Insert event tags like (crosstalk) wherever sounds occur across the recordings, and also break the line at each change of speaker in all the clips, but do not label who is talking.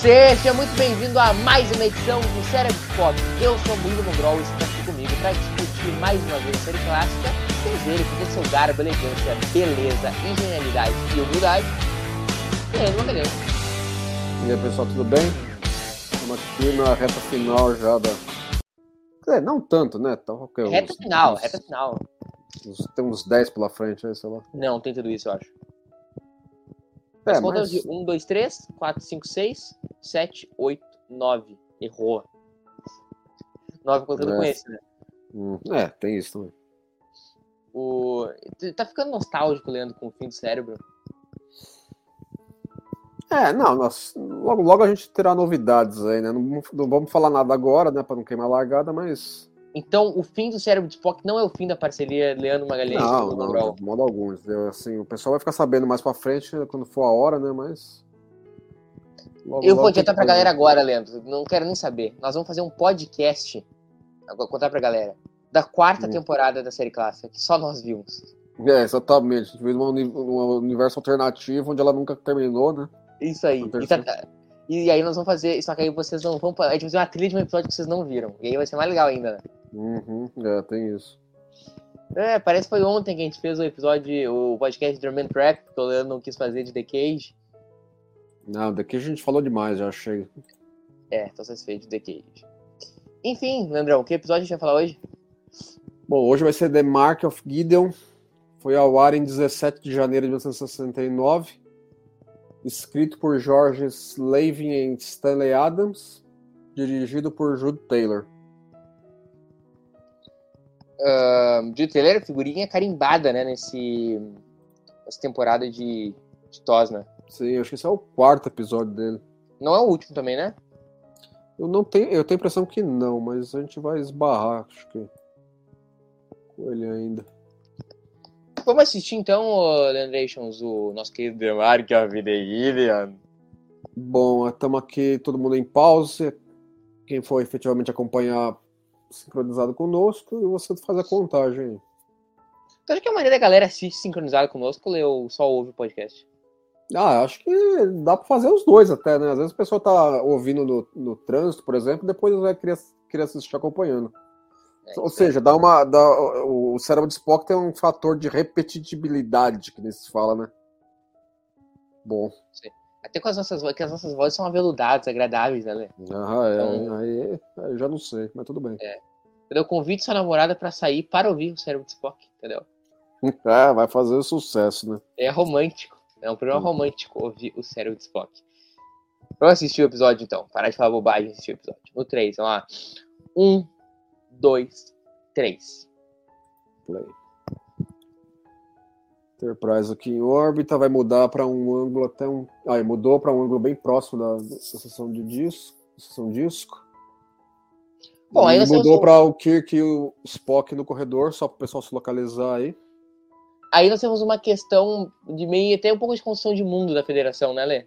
Você, seja muito bem-vindo a mais uma edição do Cérebro Pop. Eu sou o Murilo Mongrol e está aqui comigo para discutir mais uma vez a série clássica. Temos ele todo seu garbo, elegância, beleza, genialidade e humildade. Leandro Magalhães.
E aí pessoal, tudo bem? Estamos aqui na reta final já da. É, não tanto, né? Tá, okay,
Reta
uns-
final,
uns-
reta final.
uns- tem uns 10 pela frente aí, sei lá.
Não, tem tudo isso, eu acho.
É,
As contas
mas...
de 1, 2, 3, 4, 5, 6, 7, 8, 9. Errou. 9 contando
É.
com esse, né?
Hum, é, tem isso também.
O... Tá ficando nostálgico, Leandro, com o fim do cérebro.
É, não, nós, logo, logo a gente terá novidades aí, né? Não, não vamos falar nada agora, né? Pra não queimar a largada, mas.
Então, o fim do cérebro de Spock não é o fim da parceria Leandro Magalhães
Não,
o
não, de modo algum. entendeu? Assim, o pessoal vai ficar sabendo mais pra frente quando for a hora, né? Mas. Logo,
Eu vou adiantar pra
que-
galera agora, Leandro. Não quero nem saber. Nós vamos fazer um podcast. Agora contar pra galera. Da quarta
Hum.
temporada da série clássica, que só nós vimos.
É, exatamente. A gente uni- num universo alternativo onde ela nunca terminou, né?
Isso aí. E, tá- e aí nós vamos fazer. Só que aí vocês não vão. A gente vai fazer uma trilha de um episódio que vocês não viram. E aí vai ser mais legal ainda, né?
Uhum, é, tem isso.
É, parece que foi ontem que a gente fez o episódio, o podcast de Drum Trap, que o Leandro não quis fazer de The Cage.
Não, daqui a gente falou demais, já chega.
É, tô satisfeito de The Cage. Enfim, Leandrão, que episódio a gente vai falar hoje?
Bom, hoje vai ser The Mark of Gideon. Foi ao ar em 17 de janeiro de 1969. Escrito por George Slavin e Stanley Adams. Dirigido por Jude Taylor.
Um, Jude Taylor, figurinha carimbada, né, nesse, nessa temporada de, de Tosna.
Sim, acho que esse é o quarto episódio dele.
Não é o último também, né?
Eu não tenho, eu tenho a impressão que não, mas a gente vai esbarrar, acho que com ele ainda.
Vamos assistir então, Leandrations, o nosso querido The Mark of the Gideon.
Bom, estamos aqui todo mundo em pausa. Quem for efetivamente acompanhar sincronizado conosco, e você faz a contagem. aí.
Tu acha que a maioria da galera assiste sincronizado conosco ou só ouve o podcast?
Ah, acho que dá para fazer os dois até, né? Às vezes a pessoa tá ouvindo no, no trânsito, por exemplo, e depois vai querer, querer assistir acompanhando.
É,
Ou seja, dá uma, dá, o cérebro de Spock tem um fator de repetitibilidade, que nem se fala, né? Bom,
Até com as nossas vozes, que as nossas vozes são aveludadas, agradáveis, né, Lê?
ah, é,
Então-
aí, aí eu já não sei, mas tudo bem.
Entendeu? Convide sua namorada pra sair para ouvir o cérebro de Spock, entendeu?
É, (laughs) vai fazer sucesso, né?
É romântico. É um programa
Hum.
romântico ouvir o cérebro de Spock. Vamos assistir o episódio então. Parar de falar bobagem e assistir o episódio. No 3, vamos lá. 1, 2, 3.
Play. Enterprise aqui em órbita vai mudar para um ângulo até um. Ah, mudou para um ângulo bem próximo da, da seção de disco. Seção disco.
Bom, aí
mudou para o Kirk e o Spock no corredor, só para o pessoal se localizar aí.
Aí nós temos uma questão de meio até um pouco de construção de mundo da federação, né, Lê?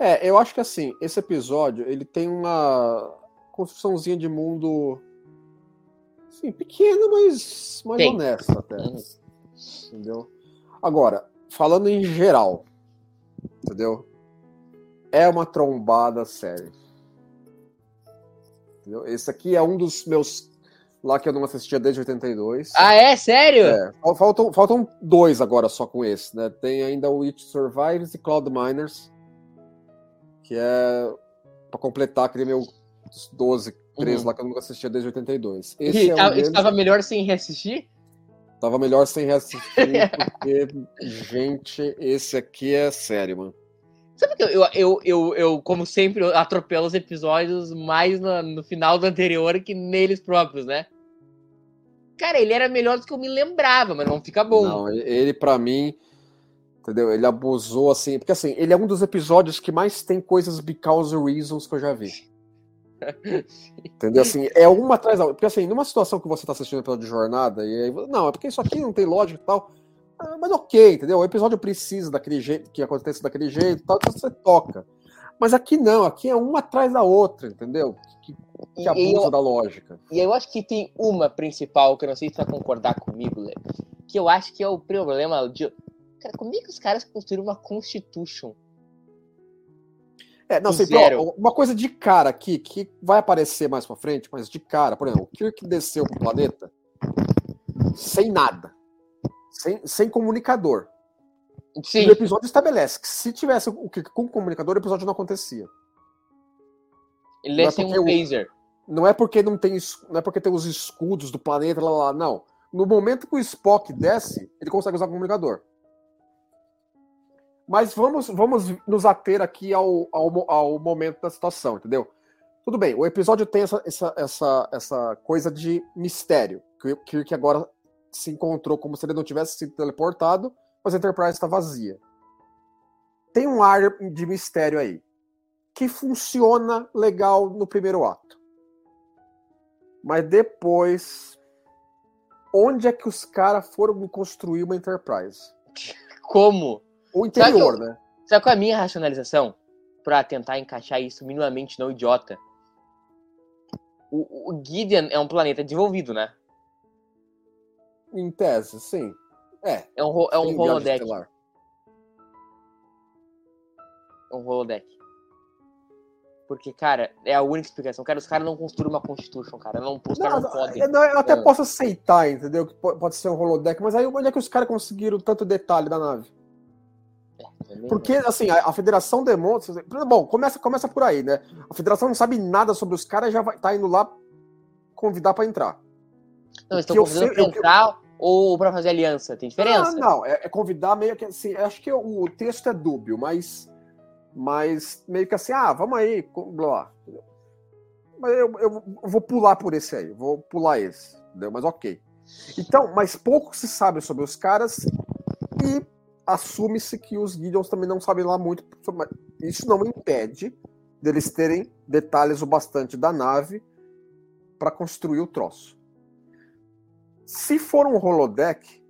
É, eu acho que assim, esse episódio ele tem uma construçãozinha de mundo. Assim, pequena, mas mais honesta até.
Uhum.
Entendeu? Agora, falando em geral, entendeu? É uma trombada séria. Entendeu? Esse aqui é um dos meus. Lá que eu não assistia desde 82.
Ah, é? Sério?
É, fal- faltam, faltam dois agora só com esse, né? Tem ainda o It Survives e Cloud Miners, que é pra completar aquele meu 12, 13
Uhum.
lá que eu nunca assistia desde 82.
E
Esse é um
tava-
deles.
estava melhor sem reassistir?
Tava melhor sem reassistir, (laughs) porque, gente, esse aqui é sério, mano.
Sabe que eu, eu, eu, eu, como sempre, eu atropelo os episódios mais no, no final do anterior que neles próprios, né? Cara, ele era melhor do que eu me lembrava, mas não fica bom.
Não, ele- pra mim, entendeu? Ele abusou, assim, porque assim, ele é um dos episódios que mais tem coisas because reasons que eu já vi. Entendeu? Assim, é uma atrás da outra. Porque assim, numa situação que você tá assistindo episódio de jornada, e aí, não, é porque isso aqui não tem lógica e tal. Ah, mas ok, entendeu? O episódio precisa daquele jeito, que aconteça daquele jeito e tal, então você toca. Mas aqui não, aqui é uma atrás da outra, entendeu? Que, que abusa
eu,
da lógica.
E eu acho que tem uma principal, que eu não sei se você vai concordar comigo, Lê, que eu acho que é o problema de. Cara, como é que os caras construíram uma Constitution?
É, não sei, então, uma coisa de cara aqui, que vai aparecer mais pra frente, mas de cara, por exemplo, o Kirk desceu pro planeta sem nada. Sem, sem comunicador. Sim. o episódio estabelece que se tivesse o Kirk com comunicador, o episódio não acontecia.
Ele desce é um phaser.
Não é porque não tem, não é porque tem os escudos do planeta lá, lá, não. No momento que o Spock desce, ele consegue usar o comunicador. Mas vamos, vamos nos ater aqui ao, ao, ao momento da situação, entendeu? Tudo bem, o episódio tem essa, essa, essa, essa coisa de mistério. Que o Kirk agora se encontrou como se ele não tivesse sido teleportado, mas a Enterprise está vazia. Tem um ar de mistério aí. Que funciona legal no primeiro ato. Mas depois. Onde é que os caras foram construir uma Enterprise?
Como?
O interior, né?
Sabe qual é a minha racionalização? Pra tentar encaixar isso minimamente não idiota. O, o Gideon é um planeta desenvolvido, né?
Em tese, sim. É.
É um, é um holodeck. É um holodeck. Porque, cara, é a única explicação. Cara, os caras não construíram uma Constitution, cara. Não, os caras não, podem.
Eu, eu até posso aceitar, entendeu? Que pode ser um holodeck, mas aí onde é que os caras conseguiram tanto detalhe da nave? Porque, assim, a, a, federação demonstra. Bom, começa, começa por aí, né? A federação não sabe nada sobre os caras e já vai, tá indo lá convidar para entrar.
Não, estão convidando sei, pra entrar eu, ou para fazer aliança? Tem diferença?
Não, não é, é, convidar meio que assim. Acho que o texto é dúbio, mas. Mas meio que assim, ah, vamos aí, blá. Mas eu, eu, eu vou pular por esse aí, vou pular esse, entendeu? Mas ok. Então, mas pouco se sabe sobre os caras e assume-se que os Gideons também não sabem lá muito. Isso não impede deles terem detalhes o bastante da nave para construir o troço. Se for um holodeck,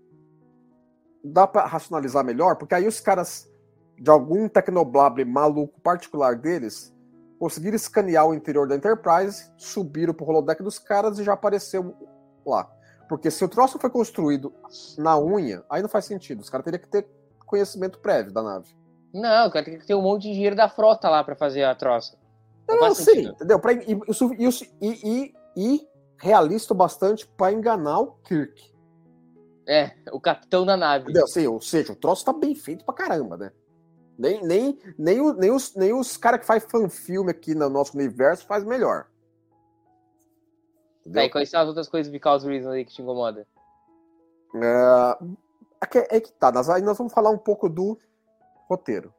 dá para racionalizar melhor, porque aí os caras de algum tecnoblable maluco particular deles conseguiram escanear o interior da Enterprise, subiram pro holodeck dos caras e já apareceu lá. Porque se o troço foi construído na unha, aí não faz sentido. Os caras teriam que ter conhecimento prévio da nave.
Não, cara, tem que ter um monte de dinheiro da frota lá para fazer a troça.
Não, não sim, entendeu? Pra, e, e, e, realista bastante para enganar o Kirk.
É, o capitão da nave.
Entendeu? Assim, ou seja, o troço tá bem feito pra caramba, né? Nem, nem, nem, o, nem os, nem os caras que faz fanfilme aqui no nosso universo faz melhor.
Entendeu? Tá, e quais são as outras coisas because reason aí que te incomoda?
É, é, é que tá, nós, aí nós vamos falar um pouco do roteiro.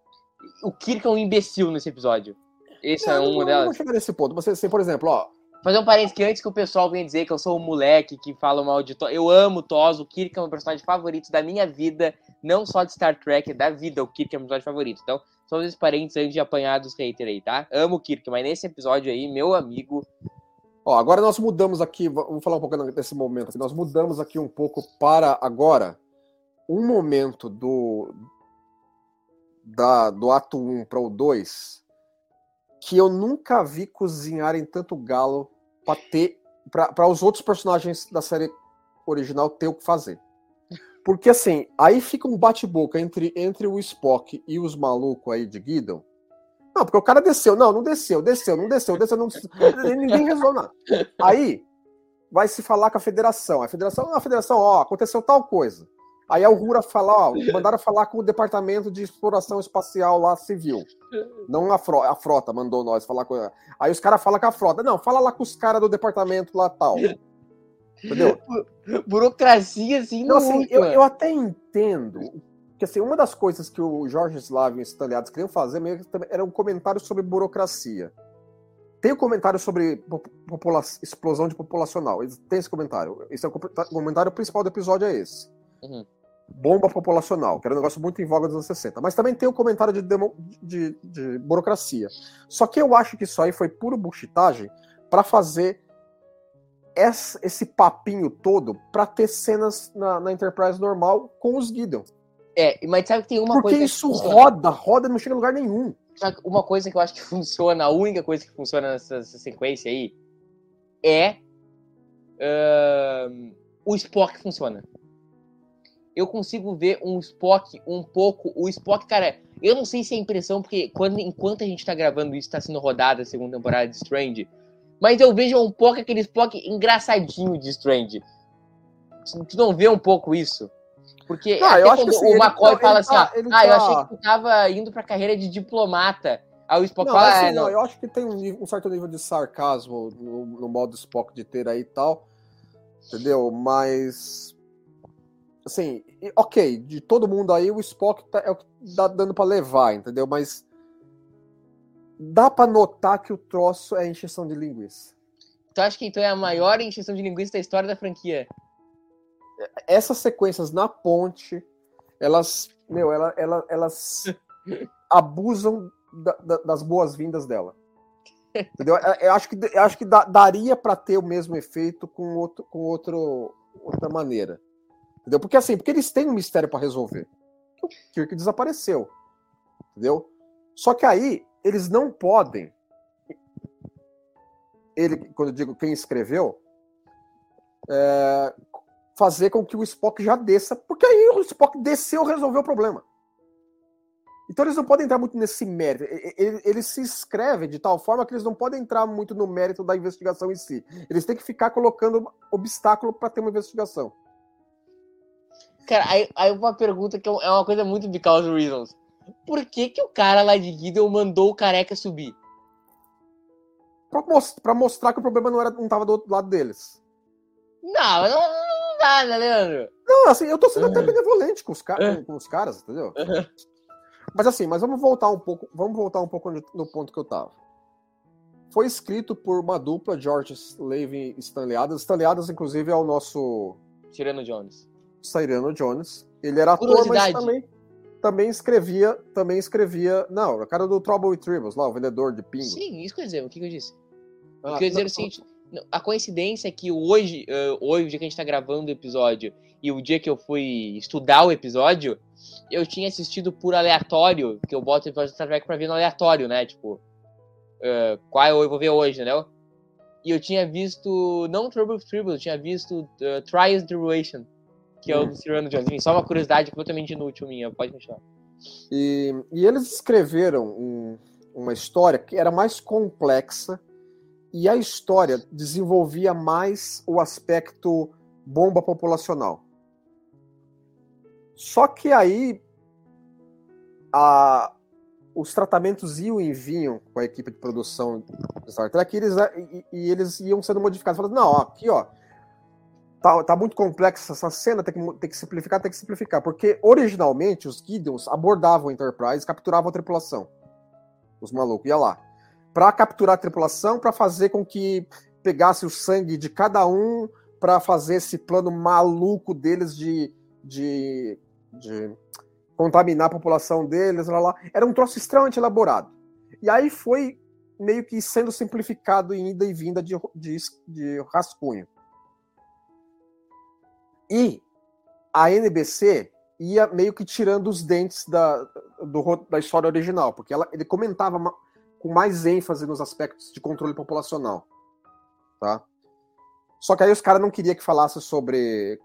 O Kirk é um imbecil nesse episódio. Esse é, é uma delas. Vou
chegar nesse ponto. Você, assim, por exemplo, ó.
Fazer um parênteses que antes que o pessoal venha dizer que eu sou um moleque que fala mal de Thor. Eu amo Thor, o Kirk é um personagem favorito da minha vida, não só de Star Trek, da vida. O Kirk é um personagem favorito. Então, só esses parênteses antes de apanhar dos haters aí, tá? Amo o Kirk, mas nesse episódio aí, meu amigo.
Ó, agora nós mudamos aqui, vamos falar um pouco desse momento. Assim, nós mudamos aqui um pouco para agora um momento do, da, do ato 1 para o 2 que eu nunca vi cozinharem tanto galo para ter para os outros personagens da série original ter o que fazer. Porque assim, aí fica um bate-boca entre, entre o Spock e os malucos aí de Guidon. Não, porque o cara desceu. Não, não desceu, desceu, não desceu, desceu, não Ninguém resolve nada. Aí vai se falar com a federação. A federação, a federação, ó, aconteceu tal coisa. Aí a Uhura fala, ó, mandaram falar com o departamento de exploração espacial lá civil. Não a, frota, a frota mandou nós falar com ela. Aí os caras falam com a frota. Não, fala lá com os caras do departamento lá tal. Entendeu? (laughs)
Burocracia, assim,
não. Assim, eu, eu, até entendo que assim, uma das coisas que o Jorge Slavin e os italianos queriam fazer meio que era um comentário sobre burocracia. Tem o um comentário sobre explosão de populacional. Tem esse comentário. Esse é o comentário principal do episódio, é esse. Uhum. bomba populacional, que era um negócio muito em voga dos anos 60. Mas também tem o comentário de, demo, de, de burocracia. Só que eu acho que isso aí foi puro bullshitagem para fazer esse, esse, papinho todo para ter cenas na, na, Enterprise normal com os Gideon.
É, mas sabe que tem uma
Porque
coisa.
Porque isso roda, roda não chega em lugar nenhum.
Uma coisa que eu acho que (laughs) funciona, a única coisa que funciona nessa, nessa sequência aí é. Uh, o Spock funciona eu consigo ver um Spock um pouco. O Spock, cara, eu não sei se é impressão, porque quando, enquanto a gente tá gravando isso, tá sendo rodada a segunda temporada de Strange. Mas eu vejo um pouco aquele Spock engraçadinho de Strange. Tu não vê um pouco isso? Porque
não, até quando assim,
o McCoy fala assim,
tá,
ó, ah,
tá...
eu achei que tu tava indo pra carreira de diplomata. Aí o Spock
não,
fala,
assim,
ah, não.
não. Eu acho que tem um, um certo nível de sarcasmo no, no modo Spock de ter aí e tal. Entendeu? Mas assim, ok, de todo mundo aí, o Spock tá, é o que dá dando para levar, entendeu? Mas dá para notar que o troço é encheção de linguiça.
Tu acha que então é a maior encheção de linguiça da história da franquia?
Essas sequências na ponte, elas, meu, ela, ela, elas (laughs) abusam da, da, das boas-vindas dela. Entendeu? Eu acho que, eu acho que daria para ter o mesmo efeito com, outro, com outro, outra maneira. Entendeu? Porque assim, porque eles têm um mistério para resolver. O Kirk desapareceu. Entendeu? Só que aí eles não podem. Ele, quando eu digo quem escreveu, é, fazer com que o Spock já desça, porque aí o Spock desceu resolveu o problema. Então eles não podem entrar muito nesse mérito. Eles se escrevem de tal forma que eles não podem entrar muito no mérito da investigação em si. Eles têm que ficar colocando obstáculo para ter uma investigação.
Cara, aí, aí uma pergunta que é, é uma coisa muito because reasons. Por que que o cara lá de Gideon mandou o careca subir?
Pra, most pra mostrar que o problema não, era, não tava do outro lado deles.
Não, não, não dá, né, Leandro?
Não, assim, eu tô sendo até benevolente com os, ca com os caras, entendeu? Mas assim, mas vamos voltar um pouco, vamos voltar um pouco no ponto que eu tava. Foi escrito por uma dupla, George Levin e Stanley Adams. Stanley Adams, inclusive, é o nosso...
Tirano Jones.
Cyrano Jones. Ele era ator, mas também, também escrevia, também escrevia. Não, o cara do Trouble with Tribbles, lá, o vendedor de pingo.
Sim, isso que eu dizer. O que, eu disse? Ah, o que eu ia dizer é o seguinte: a coincidência é que hoje, uh, hoje, o dia que a gente tá gravando o episódio, e o dia que eu fui estudar o episódio, eu tinha assistido por aleatório, que eu boto o episódio de Star Trek pra ver no aleatório, né? Tipo, uh, qual eu vou ver hoje, entendeu? E eu tinha visto, não Trouble with Tribbles, eu tinha visto uh, Trials and Tribulation que é o do Cyrano Jones. Enfim, só uma curiosidade completamente inútil minha, pode continuar.
E, e eles escreveram um, uma história que era mais complexa e a história desenvolvia mais o aspecto bomba populacional. Só que aí a, os tratamentos iam e vinham com a equipe de produção de Star Trek e eles, e, e eles iam sendo modificados. Falando, não, ó, aqui ó, tá, tá muito complexa essa cena, tem que, tem que simplificar, tem que simplificar. Porque originalmente os Gideons abordavam a Enterprise, capturavam a tripulação. Os malucos, ia lá. Para capturar a tripulação, para fazer com que pegasse o sangue de cada um, para fazer esse plano maluco deles de, de, de contaminar a população deles, lá, lá. Era um troço extremamente elaborado. E aí foi meio que sendo simplificado em ida e vinda de, de, de rascunho. E a NBC ia meio que tirando os dentes da, do, da história original, porque ela, ele comentava com mais ênfase nos aspectos de controle populacional. Tá? Só que aí os caras não queriam que falasse sobre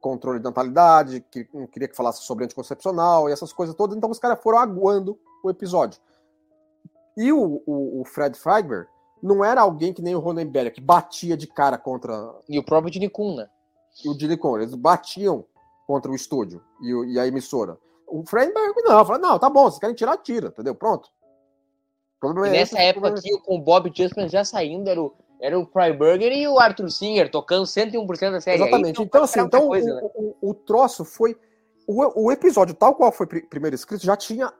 controle de natalidade, que não queria que falasse sobre anticoncepcional e essas coisas todas, então os caras foram aguando o episódio. E o, o, o Fred Freiberg não era alguém que nem o Ronenberg, que batia de cara contra.
E o próprio Kuhn, né?
E o Dilicon, eles batiam contra o estúdio e, e a emissora. O Freiberg não, falou, não, tá bom, vocês querem tirar, tira, entendeu? Pronto.
é nessa época aqui, com o Bob Justman já saindo, era o, era o Freiberger e o Arthur Singer tocando 101% da série.
Exatamente. Aí, então, assim, então coisa, o, né? o, o, troço foi. O, o episódio, tal qual foi primeiro escrito, já tinha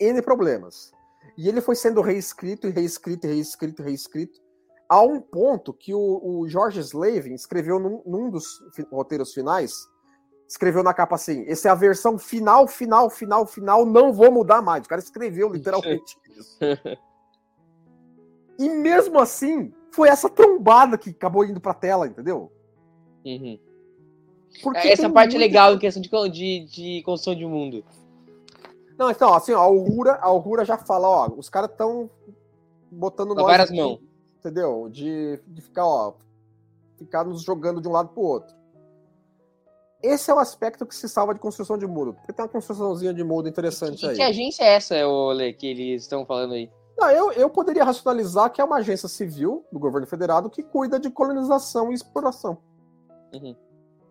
N problemas. E ele foi sendo reescrito e reescrito e reescrito e reescrito a um ponto que o, o George Slavin escreveu num, num dos fi, roteiros finais escreveu na capa assim: essa é a versão final, final, final, final, não vou mudar mais. O cara escreveu literalmente (laughs) isso. E mesmo assim, foi essa trombada que acabou indo pra tela, entendeu?
Uhum.
Porque
Essa
tem
parte é
muita-
legal em questão de, de, de construção de mundo.
Não, então, assim, ó, a Aurora, a Aurora já fala, ó, os caras estão botando nós
várias mãos.
Entendeu? De, de ficar, ó, ficar nos jogando de um lado pro outro. Esse é o aspecto que se salva de construção de muro. Porque tem uma construçãozinha de muro interessante
E
aí.
que agência é essa, Ole, que eles estão falando aí?
Não, eu, eu poderia racionalizar que é uma agência civil do governo federado que cuida de colonização e exploração.
Uhum.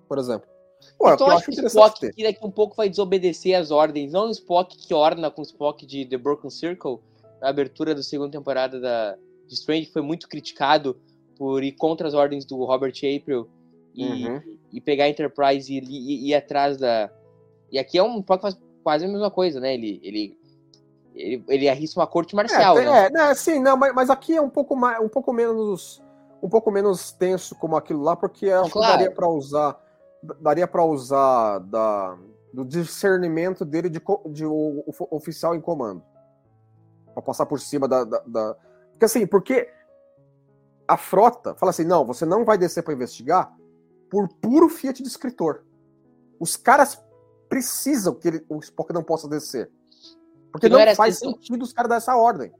Por exemplo. É o
então
que eu
acho que o
interessante
Spock
ter.
que daqui um pouco vai desobedecer as ordens. Não o Spock que orna com o Spock de The Broken Circle. A abertura da segunda temporada da, Strange foi muito criticado por ir contra as ordens do Robert April e,
Uhum.
e pegar a Enterprise e, ir atrás da. E aqui é um que faz quase a mesma coisa, né? Ele, ele, ele, ele arrisca uma corte marcial,
é,
né?
é, né, sim, não, mas, mas aqui é um pouco mais, um pouco menos, um pouco menos tenso como aquilo lá, porque acho que
Claro.
daria para usar, daria para usar da, do discernimento dele de, de o, o oficial em comando, para passar por cima da, da, da- porque assim, porque a frota fala assim, não, você não vai descer para investigar por puro fiat de escritor. Os caras precisam que ele, o Spock não possa descer. Porque
Que não
não, faz
escritor.
sentido os caras dar essa ordem.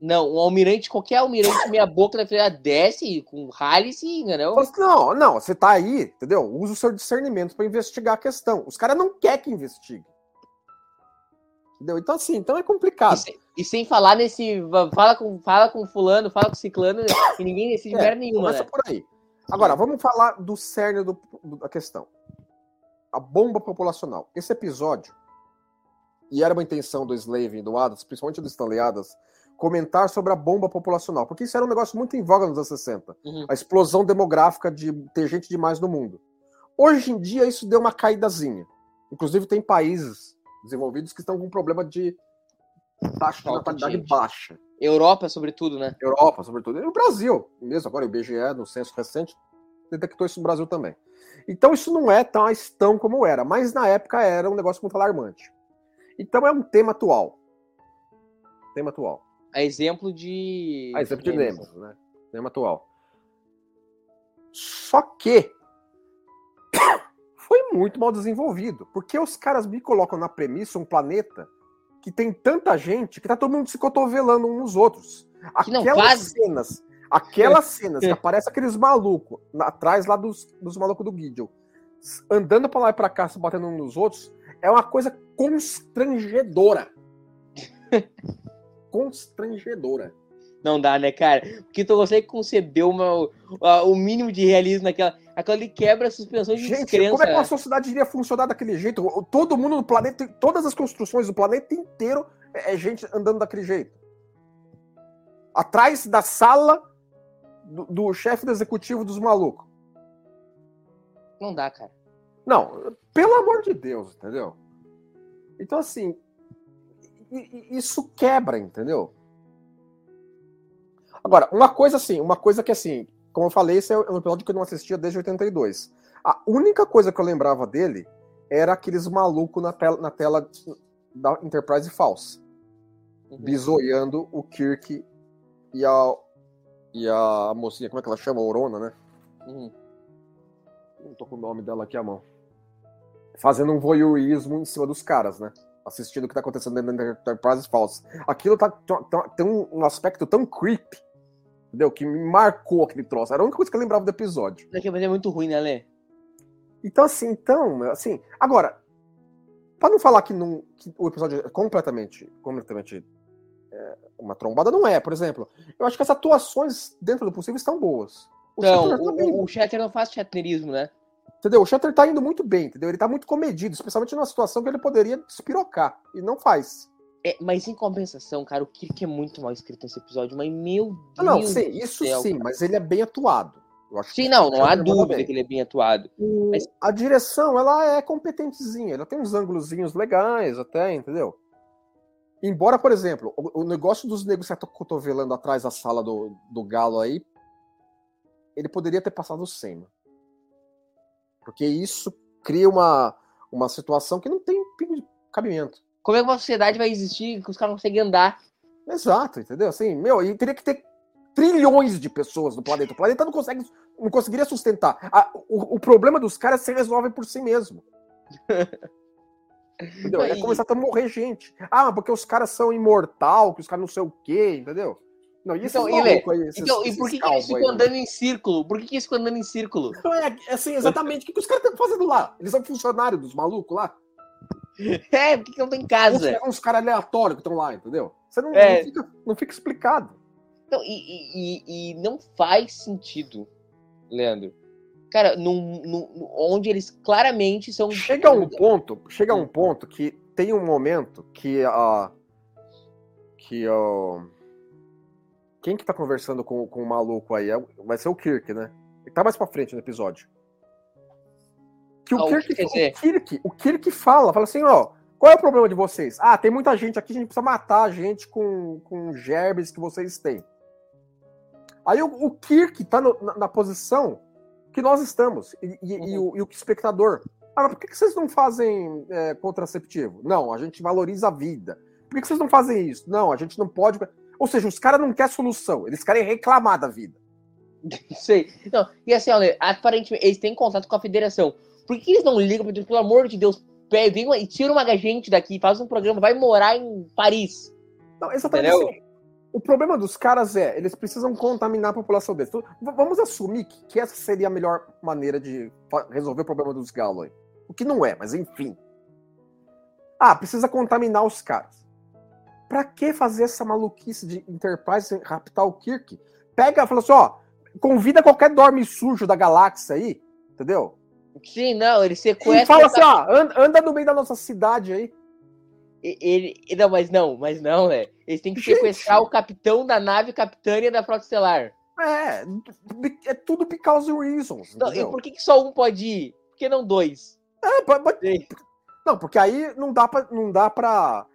Não, um almirante, qualquer almirante meia boca da filha desce com Halice e entendeu?
Fala assim, Não, não, você tá aí, entendeu? Usa o seu discernimento para investigar a questão. Os caras não querem que investigue. Entendeu? Então, assim, então é
E,
complicado.
se- e sem falar nesse. Fala com, fala com fulano, fala com ciclano, e ninguém decide
É,
merda nenhuma,
Começa
né?
por aí. Agora, vamos falar do cerne do- da questão. A bomba populacional. Esse episódio, e era uma intenção do Slave e do Adams, principalmente do Stanley Adams, comentar sobre a bomba populacional, porque isso era um negócio muito em voga nos anos 60.
Uhum.
A explosão demográfica de ter gente demais no mundo. Hoje em dia, isso deu uma caídazinha. Inclusive, tem países desenvolvidos que estão com problema de taxa de natalidade baixa.
Europa, sobretudo, né?
Europa, sobretudo, e o Brasil mesmo. Agora, o IBGE, no censo recente, detectou isso no Brasil também. Então, isso não é tão tão como era, mas na época era um negócio muito alarmante. Então, é um tema atual. Tema atual.
A exemplo de.
A exemplo de
Nemesis.
Nemesis, né? Tema atual. Só que muito mal desenvolvido, porque os caras me colocam na premissa um planeta que tem tanta gente que tá todo mundo se cotovelando uns nos outros.
Que não
Aquelas
faz-
cenas, aquelas cenas que aparece aqueles malucos atrás lá dos, dos malucos do Gideon, s- andando pra lá e pra cá, se batendo uns nos outros, é uma coisa constrangedora. (laughs) constrangedora.
Não dá, né, cara? Porque tu consegue conceber uma, o mínimo de realismo naquela. Aquela ali quebra a suspensão de
Gente,
descrença.
como é que uma
né?
sociedade iria funcionar daquele jeito? Todo mundo no planeta, todas as construções do planeta inteiro é é gente andando daquele jeito. Atrás da sala do, do chefe do executivo dos malucos.
Não dá, cara.
Não, pelo amor de Deus, entendeu? Então, assim, isso quebra, entendeu? Agora, uma coisa assim, uma coisa que assim, como eu falei, esse é um episódio que eu não assistia desde 82. A única coisa que eu lembrava dele era aqueles malucos na tela, na tela da Enterprise falsa,
Uhum.
bisoiando o Kirk e a, e a mocinha, como é que ela chama? Orona, né?
Uhum.
Não tô com o nome dela aqui à mão. Fazendo um voyeurismo em cima dos caras, né? Assistindo o que tá acontecendo dentro da Enterprise falsa. Aquilo tá, tá- tá- tem um, um aspecto tão creepy, entendeu? Que me marcou aquele troço. Era a única coisa que eu lembrava do episódio.
Daqui pouco é muito ruim, né, Lê?
Então, assim, então, assim, agora, pra não falar que, não, que o episódio é completamente, completamente é, uma trombada, não é, por exemplo. Eu acho que as atuações dentro do possível estão boas. O
Então,
Shatner tá bem,
o, o Shatter não faz chatnerismo, né?
Entendeu? O Shutter tá indo muito bem, entendeu? Ele tá muito comedido, especialmente numa situação que ele poderia despirocar. E não faz.
É, mas em compensação, cara, o Kirk é muito mal escrito nesse episódio, mas meu Deus.
Ah, não,
do
sim, isso
céu,
sim,
cara.
mas ele é bem atuado. Eu acho
Sim, não,
o
não há dúvida
bem.
que ele é bem atuado.
O-
Mas-
A direção, ela é competentezinha, ela tem uns ângulozinhos legais até, entendeu? Embora, por exemplo, o, o negócio dos negros se cotovelando atrás da sala do, do galo aí, ele poderia ter passado sem. né? Porque isso cria uma, uma situação que não tem cabimento.
Como é que uma sociedade vai existir que os caras não conseguem andar?
Exato, entendeu? Assim, meu, e teria que ter trilhões de pessoas no planeta. O planeta não consegue, não conseguiria sustentar. A- o, o problema dos caras se resolve por si mesmo. (laughs) Entendeu? É
E-
começar a morrer gente. Ah, porque os caras são imortal, que os caras não sei o quê, entendeu? Não, e esses
Então, e, Lê,
malucos aí, esses-
Então, e por que, que eles ficam
né?
andando em círculo? Por que, que eles ficam andando em círculo?
Então, é, é assim, exatamente. O que, que os caras estão fazendo lá? Eles são funcionários dos malucos lá? (laughs)
É, por que, que não tem
Uns,
casa?
uns caras aleatórios que estão lá, entendeu? Você não,
É.
não, fica, não fica explicado.
Então, e, e- e- não faz sentido, Leandro. Cara, num, num- onde eles claramente são.
Chega um ponto, chega um ponto que tem um momento que a que o quem que tá conversando com, com o maluco aí? É vai ser o Kirk, né? Ele tá mais pra frente no episódio. Que o,
Ah, o
Kirk, o,
dizer?
Kirk, o Kirk fala, fala assim, ó, qual é o problema de vocês? Ah, tem muita gente aqui, a gente precisa matar a gente com, com gerbes que vocês têm. Aí o, o Kirk tá no- na, na posição que nós estamos, e, e- e o, e o espectador. Ah, mas por que que vocês não fazem é, contraceptivo? Não, a gente valoriza a vida. Por que que vocês não fazem isso? Não, a gente não pode. Ou seja, os caras não querem solução, eles querem reclamar da vida. (laughs)
Sei. Não, e assim, olha, aparentemente eles têm contato com a federação. Por que eles não ligam, Deus, pelo amor de Deus, vem uma- e tira uma gente daqui, faz um programa, vai morar em Paris.
Não, exatamente assim. O problema dos caras é, eles precisam contaminar a população deles. Então, vamos assumir que, que essa seria a melhor maneira de resolver o problema dos galos aí. O que não é, mas enfim. Ah, precisa contaminar os caras. Pra que fazer essa maluquice de Enterprise raptar o Kirk? Pega e fala assim, ó, convida qualquer dorme sujo da galáxia aí, entendeu?
Sim, não, ele
E
sequestra.
fala assim, ó, anda, anda no meio da nossa cidade aí.
Ele, ele- não, mas não, mas não, né? Eles têm que
Gente.
sequestrar o capitão da nave capitânia da Frota Estelar.
É, é tudo because reasons,
Não, e por que, que só um pode ir? Por que não dois?
É,
Sim.
Não, porque aí não dá pra. Não dá pra...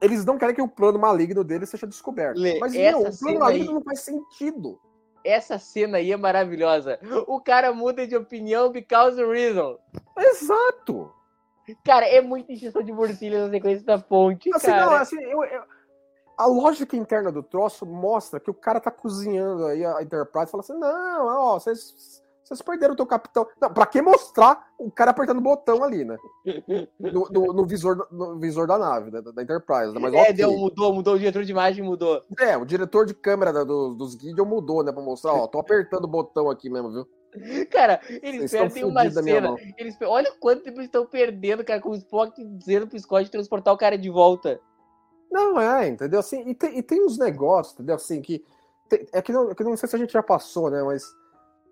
Eles não querem que o plano maligno deles seja descoberto.
Lê,
Mas não, o plano maligno
aí-
não faz sentido.
Essa cena aí é maravilhosa. O cara muda de opinião because of reason.
Exato.
Cara, é muita injeção de morcilha na sequência da ponte,
Assim,
cara.
não, assim, eu- eu- a lógica interna do troço mostra que o cara tá cozinhando aí a Enterprise e fala assim: não, ó, vocês. Vocês perderam o teu capitão. Não, pra que mostrar o cara apertando o botão ali, né? No, no- no visor, no visor da nave, né, da, Enterprise. né? Mas
é,
ok.
deu, mudou, mudou, o diretor de imagem mudou.
É, o diretor de câmera da- do- dos Gideon mudou, né? Pra mostrar, ó, tô apertando o botão aqui mesmo, viu?
Cara, eles perdem uma cena. Eles, olha quanto tempo eles estão perdendo, cara, com o Spock dizendo pro Scott transportar o cara de volta.
Não, é, entendeu? Assim, e, tem, e tem uns negócios, entendeu? Assim, que. tem- é, que não, é que não sei se a gente já passou, né? Mas.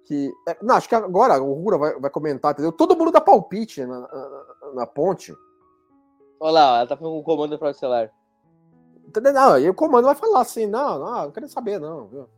Que. é, não, acho que agora o Rura vai, vai comentar, entendeu? Todo mundo dá palpite na, na, na ponte.
Olha lá, ela tá com o comando Frota Estelar.
Entendeu? Não, e o comando vai falar assim: não, não, não quero saber, não, viu?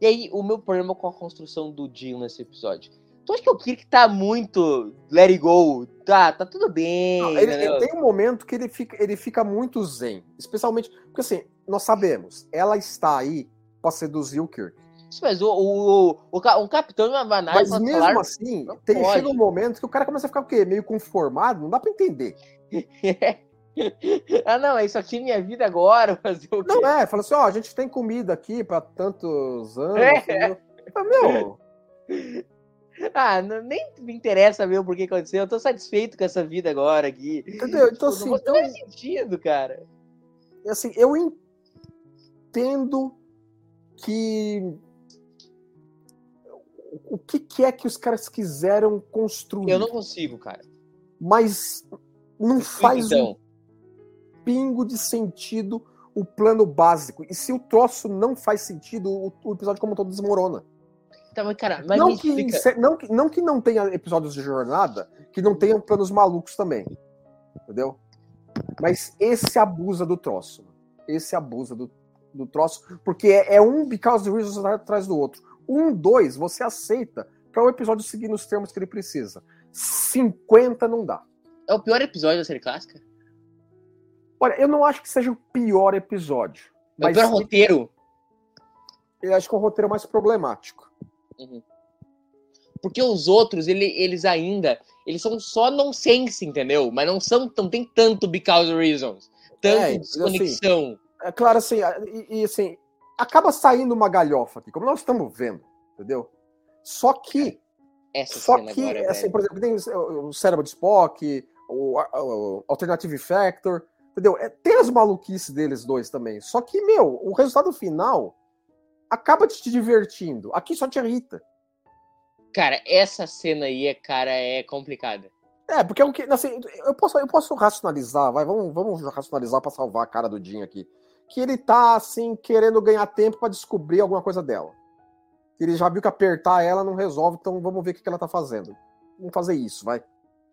E aí, o meu problema com a construção do Jill nesse episódio. Tu acha que o Kirk tá muito let it go? Tá, tá tudo bem.
Não, ele, ele tem um momento que ele fica, ele fica muito zen. Especialmente. Porque assim, nós sabemos, ela está aí pra seduzir o Kirk.
Isso, Mas o, o, o, o um capitão de uma
Mas mesmo
Estelar-
assim, tem,
pode.
chega um momento que o cara começa a ficar o quê? Meio conformado, não dá pra entender. (laughs)
ah, não, é isso aqui é minha vida agora. (laughs) Fazer o quê?
Não é, fala assim, ó, a gente tem comida aqui pra tantos anos.
É.
Fala, Meu, (laughs)
Ah, não- nem me interessa ver o porquê aconteceu. Eu tô satisfeito com essa vida agora aqui.
entendeu? Então,
Tipo,
assim,
não
então,
faz sentido, cara.
assim, eu entendo que. O que, que é que os caras quiseram construir?
Eu não consigo, cara.
Mas não faz um
então,
pingo de sentido o plano básico. E se o troço não faz sentido, o, o episódio como um todo desmorona.
tá, mas, cara, mas
não, que,
explica.
se- não, que, não que não tenha episódios de jornada, que não tenham planos malucos também. Entendeu? Mas esse abusa do troço. Esse abusa do, do troço, porque é, é um because the reasons atrás do outro. Um, dois, você aceita para o episódio seguir nos termos que ele precisa. 50 não dá.
É o pior episódio da série clássica?
Olha, eu não acho que seja o pior episódio.
É o
Mas
pior roteiro?
eu acho que é o roteiro mais problemático.
Porque os outros, ele, eles ainda, eles são só nonsense, entendeu? Mas não são, não tem tanto because reasons, tanto
É,
desconexão.
Assim, é claro, assim, e, e, assim, acaba saindo uma galhofa aqui, como nós estamos vendo, entendeu? Só que,
Essa
só
cena
que,
agora,
assim, por exemplo, tem o cérebro de Spock, o, o Alternative Factor, entendeu? É, tem as maluquices deles dois também. Só que, meu, o resultado final acaba te divertindo. Aqui só te irrita.
Cara, essa cena aí, cara, é complicada.
É, porque é o que, assim, eu posso, eu posso racionalizar, vai, vamos, vamos racionalizar pra salvar a cara do Jim aqui. Que ele tá, assim, querendo ganhar tempo pra descobrir alguma coisa dela. Ele já viu que apertar ela não resolve, então vamos ver o que que ela tá fazendo. Vamos fazer isso, vai.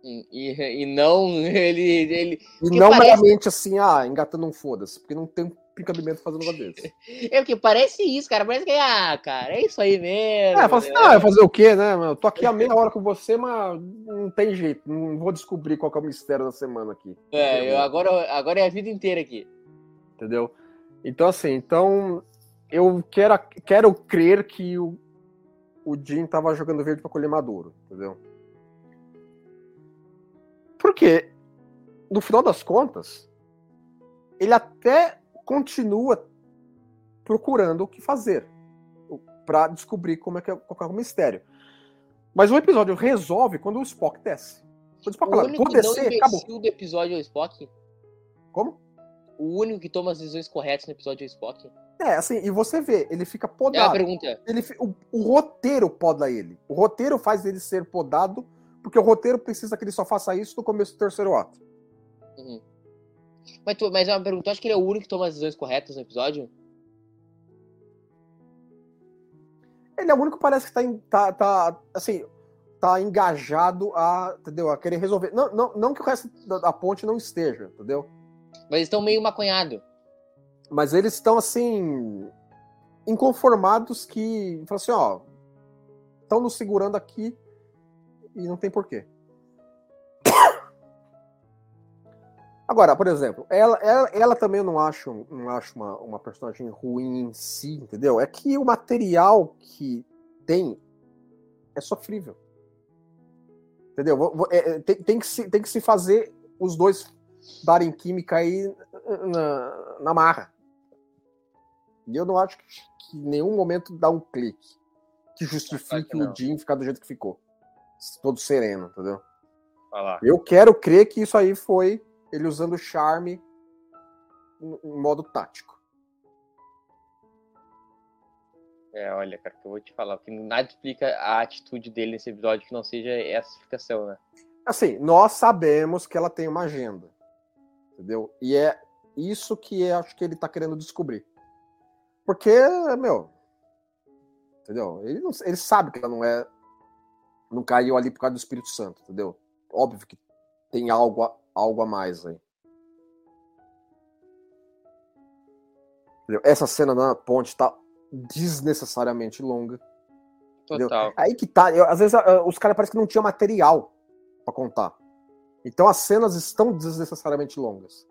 E, e- não (laughs) ele. ele
E não
parece-
meramente assim, ah, engatando um foda-se, porque não tem um picabimento fazendo um negócio desse. (laughs)
é porque parece isso, cara. Parece que, ah, cara, é isso aí mesmo.
É, fala assim,
né?
ah, fazer o quê, né? Eu tô aqui há meia hora com você, mas não tem jeito, não vou descobrir qual que é o mistério da semana aqui.
É, eu agora, agora é a vida inteira aqui.
entendeu? Então, assim, então eu quero, quero crer que o, o Jim tava jogando verde pra colher maduro, entendeu? Porque, no final das contas, ele até continua procurando o que fazer pra descobrir como é que é, qual é o mistério. Mas o episódio resolve quando o Spock desce. O Spock
O único
vou
não
descer, acabou.
do episódio é o Spock.
Como?
O único que toma as decisões corretas no episódio é o Spock.
É, assim, e você vê, ele fica
É uma
podado.
pergunta.
ele, o, o roteiro poda ele. O roteiro faz ele ser podado, porque o roteiro precisa que ele só faça isso no começo do terceiro ato.
Uhum. Mas, tu, mas é uma pergunta. Tu acha que ele é o único que toma as decisões corretas no episódio?
Ele é o único que parece que tá, em- tá, tá, assim, tá engajado a, entendeu? a querer resolver. Não, não, não que o resto da, da ponte não esteja, entendeu?
Mas eles estão meio maconhados.
Mas eles estão, assim, inconformados que, falam assim, ó, estão nos segurando aqui e não tem porquê. (coughs) Agora, por exemplo, ela, ela, ela também eu não acho, não acho uma, uma personagem ruim em si, entendeu? É que o material que tem é sofrível. Entendeu? É- é, tem, tem que se, tem que se fazer os dois darem química aí na, na marra. E eu não acho que, que em nenhum momento dá um clique que justifique o Jim ficar do jeito que ficou. Todo sereno, entendeu? Eu quero crer que isso aí foi ele usando o charme em em modo tático.
É, olha, cara, que eu vou te falar. Que nada explica a atitude dele nesse episódio que não seja essa explicação, né?
Assim, nós sabemos que ela tem uma agenda. Entendeu? E é isso que eu acho que ele tá querendo descobrir. Porque, meu. Entendeu? Ele, não, ele sabe que ela não é. Não caiu ali por causa do Espírito Santo, entendeu? Óbvio que tem algo a, algo a mais aí. Entendeu? Essa cena na ponte tá desnecessariamente longa. Entendeu?
Total.
Aí que tá. eu- às vezes ah, os caras parecem que não tinham material pra contar. Então as cenas estão desnecessariamente longas.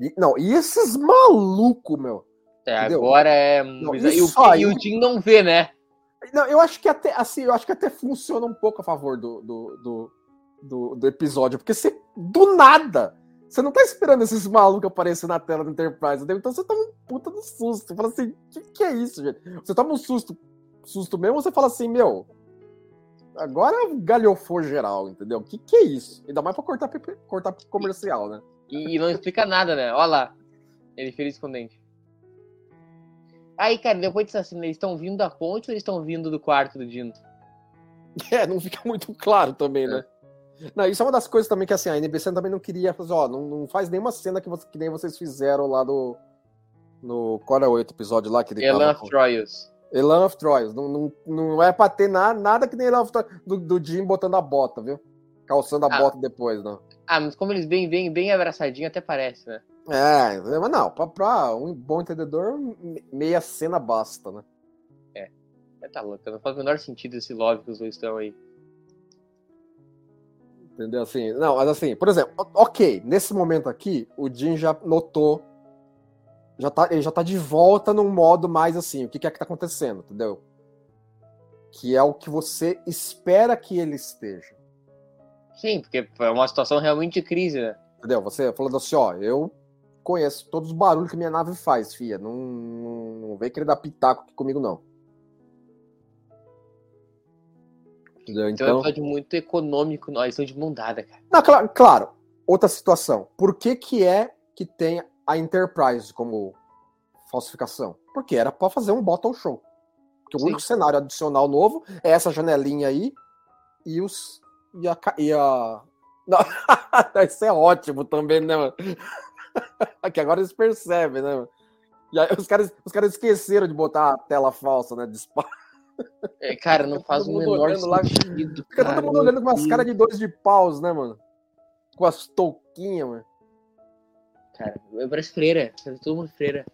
E, não, e esses malucos, meu.
É, agora é.
Não,
e, o,
aí-
e o Jim não vê, né?
Não, eu acho que até assim, eu acho que até funciona um pouco a favor do, do, do, do- do episódio, porque você, do nada, você não tá esperando esses malucos aparecerem na tela do Enterprise, entendeu? então você toma um puta do susto. Você fala assim, o que, que é isso, gente? Você toma um susto, susto mesmo, você fala assim, meu, agora galhofou geral, entendeu? O que, que é isso? Ainda mais pra cortar, cortar comercial, né?
E, e não explica nada, né? Olha lá. Ele feliz com o dente. Aí, cara, depois disso assim, eles estão vindo da ponte ou eles estão vindo do quarto do Dino?
É, não fica muito claro também, né? Não, isso é uma das coisas também que assim, a NBC também não queria fazer, ó, não, não faz nenhuma cena que, você- que nem vocês fizeram lá do. No. Qual é o outro episódio lá que ele
Elan
tava
Troyes.
Elan of Troyes. Não, não, não é pra ter nada, nada que nem Elan of Troyes do, do Jim botando a bota, viu? Calçando a
Ah.
bota depois, não.
Ah, mas como eles bem, bem, bem abraçadinhos, até parece, né?
É, mas não, pra, pra um bom entendedor, me- meia cena basta, né?
É, tá louco, não faz o menor sentido esse love que os dois estão aí.
Entendeu? Assim, não, mas assim, por exemplo, ok, nesse momento aqui, o Jim já notou. Já tá, ele já tá de volta num modo mais assim, o que, que é que tá acontecendo, entendeu? que é o que você espera que ele esteja.
Sim, porque é uma situação realmente de crise, né?
Entendeu? Você falando assim, ó, eu conheço todos os barulhos que minha nave faz, fia. Não, não, não vem querer dar pitaco aqui comigo, não. Entendeu?
Então, é um
Então,
episódio muito econômico, nós estamos de mão dada, cara.
Não, claro, claro, outra situação. Por que que é que tem a Enterprise como falsificação? Porque era pra fazer um bottle show. Porque o
Sim.
único cenário adicional novo é essa janelinha aí e os e a e a (laughs) Não, (laughs) isso é ótimo também, né, mano? (laughs) que agora eles percebem, né, mano? E aí os caras, os caras esqueceram de botar a tela falsa, né? De spa.
É, cara, não faz o menor
olhando lá,
sentido.
Fica todo mundo olhando com as caras de dois de paus, né, mano? Com as touquinhas, mano.
Cara, parece freira. Todo mundo freira.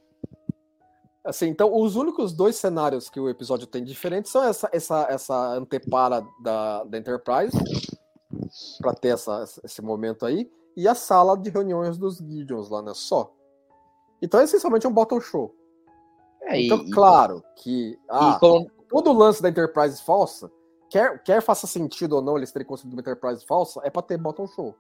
Assim, então, os únicos dois cenários que o episódio tem diferentes são essa, essa, essa antepara da, da Enterprise, pra ter essa, esse momento aí, e a sala de reuniões dos Gideons lá, né? Só. Então, essencialmente, é um bottle show.
É,
Então,
e,
claro que ah,
como-
todo o lance da Enterprise falsa, quer, quer faça sentido ou não eles terem construído uma Enterprise falsa, é pra ter bottle show.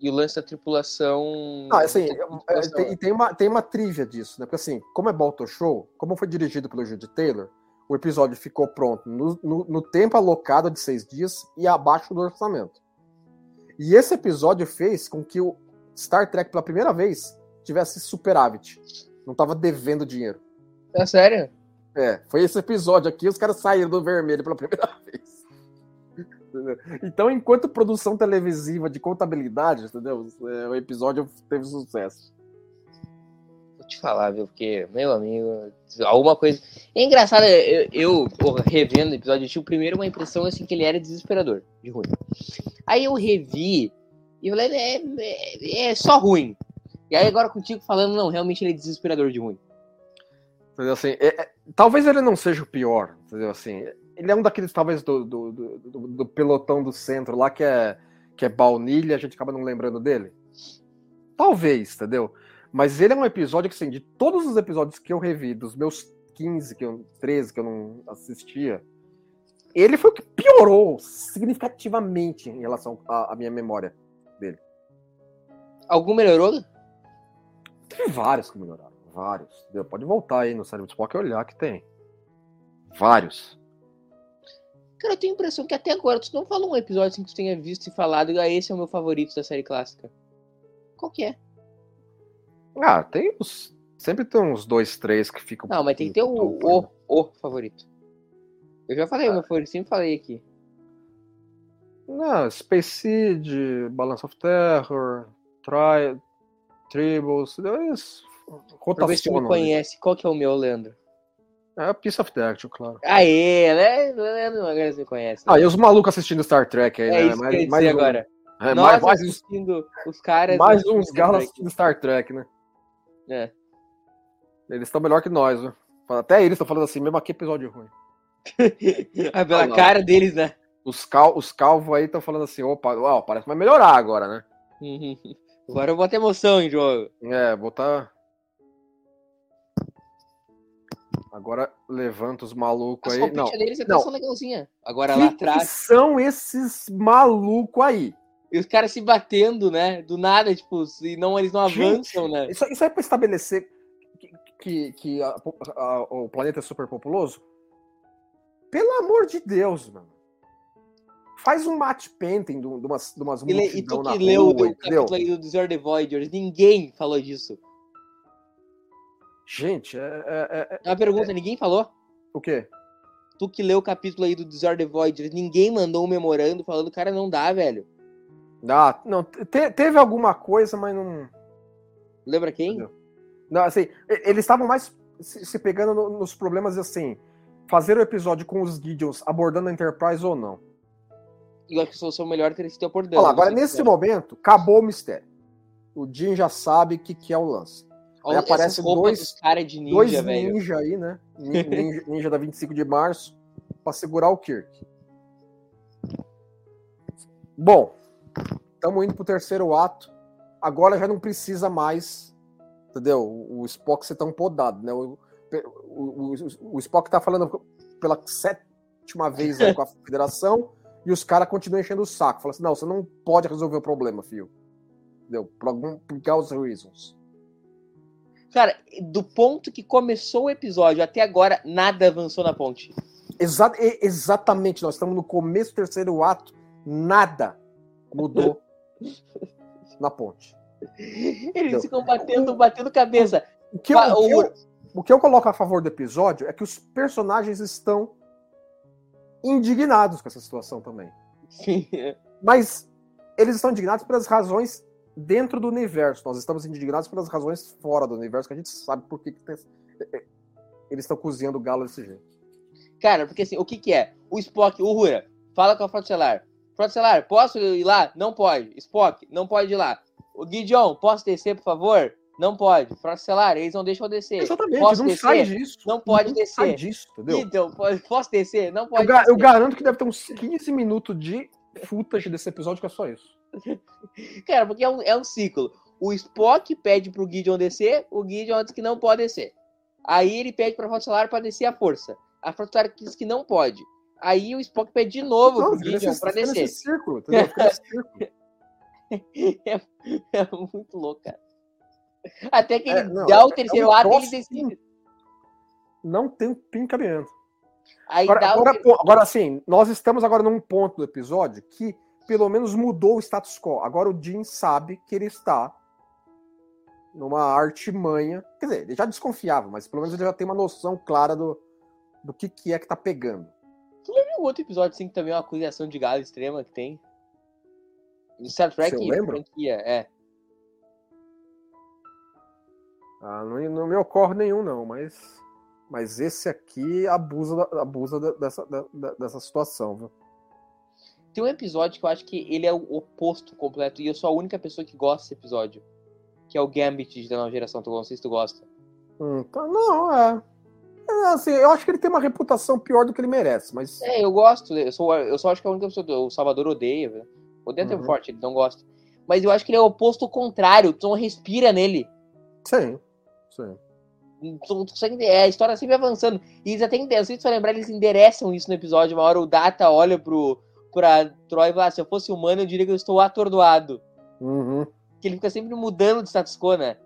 E o lance da tripulação.
Ah, assim, é, tem, e tem uma, tem uma trivia disso, né? Porque assim, como é Balto Show, como foi dirigido pelo Jude Taylor, o episódio ficou pronto no, no- no tempo alocado de seis dias e abaixo do orçamento. E esse episódio fez com que o Star Trek, pela primeira vez, tivesse superávit. Não tava devendo dinheiro.
É sério?
É, foi esse episódio aqui, os caras saíram do vermelho pela primeira (laughs) vez. Entendeu? (laughs) Então, enquanto produção televisiva de contabilidade, entendeu? É, o episódio teve sucesso.
Vou te falar, viu? Porque, meu amigo, alguma coisa. É engraçado, eu, eu porra, revendo o episódio, eu tive primeiro uma impressão assim que ele era desesperador, de ruim. Aí eu revi e eu falei, é, é, é só ruim. E aí agora contigo falando, não, realmente ele é desesperador de ruim.
Entendeu? Assim, é- é- talvez ele não seja o pior, entendeu? Assim, ele é um daqueles, talvez, do, do, do, do- pelotão do centro lá que é, que é baunilha, a gente acaba não lembrando dele. Talvez, entendeu? Mas ele é um episódio que, assim, de todos os episódios que eu revi, dos meus 15, que eu, 13 que eu não assistia, ele foi o que piorou significativamente em relação à, à minha memória.
Algum melhorou?
Teve vários que melhoraram, vários. entendeu? Pode voltar aí no Cérebro de Spock e olhar que tem. Vários.
Cara, eu tenho a impressão que até agora tu não falou um episódio assim que tu tenha visto e falado, ah, esse é o meu favorito da série clássica. Qual que é?
Ah, tem uns. Sempre tem uns dois, três que ficam.
Não, mas tem que ter o, o, o favorito. Eu já falei o meu favorito, sempre falei aqui.
Não, Space Seed, Balance of Terror, Tri... Tribbles, eles
Pra ver se tu me conhece. Qual que é o meu, Leandro?
É a Piece of the Action, claro.
Aê, né? Leandro agora você me conhece.
Ah, e os malucos assistindo Star Trek aí,
é
né?
isso que eu dizer
um-
agora.
é,
Nós
mais, mais, uns-
assistindo os caras...
mais uns galas assistindo Star Trek, né?
É.
Eles estão melhor que nós, viu? Até eles estão falando assim, mesmo aqui episódio ruim. (laughs)
Ah, pela
lá.
cara deles, né?
Os, cal, os calvos aí estão falando assim, opa, uau, parece que vai melhorar agora, né?
Agora eu boto emoção em jogo.
É, botar. Agora levanta os malucos aí. Não.
deles até
não.
são legalzinha. Agora
Que
lá
que
atrás,
são esses malucos aí?
e os caras se batendo, né? Do nada, tipo, e não, eles não
Gente,
avançam, né?
Isso, isso aí é pra estabelecer que, que, que a- a- o planeta é superpopuloso? Pelo amor de Deus, mano. Faz um match painting de, de umas, de umas
E, e tu
na
que leu
rua,
o capítulo aí do the Voyagers, ninguém falou disso.
Gente, é, é- é-
É uma pergunta, ninguém falou?
o quê?
Tu que leu o capítulo aí do the Voyagers, ninguém mandou um memorando falando, cara, não dá, velho.
Ah, não, te- teve alguma coisa, mas não.
Lembra quem?
Entendeu? Não, assim, eles estavam mais se, se pegando no- nos problemas assim, fazer o episódio com os Gideons abordando a Enterprise ou não.
Eu acho que a solução melhor teria sido abordando.
Olha lá, agora
sei
nesse
se-
momento, acabou o mistério. O Jim já sabe o que, que é o lance.
Olha
aí aparece dois-
cara de ninja,
Dois
velho.
ninja aí, né? Nin- (laughs) Ninja, ninja da 25 de março, pra segurar o Kirk. Bom, estamos indo pro terceiro ato. Agora já não precisa mais, entendeu? O o Spock ser tão podado, né? O, o, o, o Spock tá falando pela sétima vez aí com a (laughs) federação e os caras continuam enchendo o saco. Fala assim, não, você não pode resolver o problema, filho. Entendeu? Por, algum, por causa reasons.
Cara, do ponto que começou o episódio até agora, nada avançou na ponte.
Exa exatamente, nós estamos no começo do terceiro ato, nada mudou (laughs) na ponte.
Eles Entendeu? ficam batendo, batendo cabeça.
O que, eu, o, que eu, o que eu coloco a favor do episódio é que os personagens estão indignados com essa situação também.
Sim.
Mas eles estão indignados pelas razões dentro do universo. Nós estamos indignados pelas razões fora do universo, que a gente sabe por que, que tem... eles estão cozinhando o galo desse jeito.
Cara, porque assim, o que que é? O Spock, o Rura, fala com a Frota Estelar. Frota Estelar, posso ir lá? Não pode. Spock, não pode ir lá. O Gideon, posso descer, por favor? Não pode. Frota Estelar, eles não deixam descer.
Exatamente, posso não descer? sai disso.
Não pode
não
descer.
Sai disso, entendeu?
Então, posso descer? Não pode
eu,
descer.
eu garanto que deve ter uns 15 minutos de footage desse episódio que é só isso. (laughs)
Cara, porque é um, é um ciclo. O Spock pede pro Gideon descer, o Gideon diz que não pode descer. Aí ele pede pra Frota Estelar pra descer a força. A Frota Estelar diz que não pode. Aí o Spock pede de novo não, pro Gideon pra descer.
Nesse círculo, nesse (laughs) círculo.
é, é, muito louco, cara. Até que ele é, não, dá o terceiro é um ato e ele decide.
Não tem um cabimento. Agora, agora, o... agora, assim, nós estamos agora num ponto do episódio que pelo menos mudou o status quo. Agora o Jim sabe que ele está numa artimanha. Quer dizer, ele já desconfiava, mas pelo menos ele já tem uma noção clara do, do que, que é que tá pegando.
Tu lembra um outro episódio assim que também é uma acusação de galo extrema que tem? No Star Trek, franquia, é.
Ah, não, não, me ocorre nenhum, não, mas, mas esse aqui abusa, abusa dessa, dessa situação, viu?
Tem um episódio que eu acho que ele é o oposto completo, e eu sou a única pessoa que gosta desse episódio. Que é o Gambit da nova geração, tu não sei se tu gosta.
Hum, tá, não, é. é. Assim, eu acho que ele tem uma reputação pior do que ele merece, mas.
É, eu gosto. Eu, sou, eu só acho que é a única pessoa. O Salvador odeia, Odeia uhum. forte, ele não gosta. Mas eu acho que ele é o oposto contrário, tu não respira nele.
Sim.
É, a história sempre avançando. E eles até, sei se você lembrar, eles endereçam isso no episódio. Uma hora o Data olha pro, pra Troy e fala: ah, se eu fosse humano, eu diria que eu estou atordoado.
Uhum.
Que ele fica sempre mudando de status quo, né?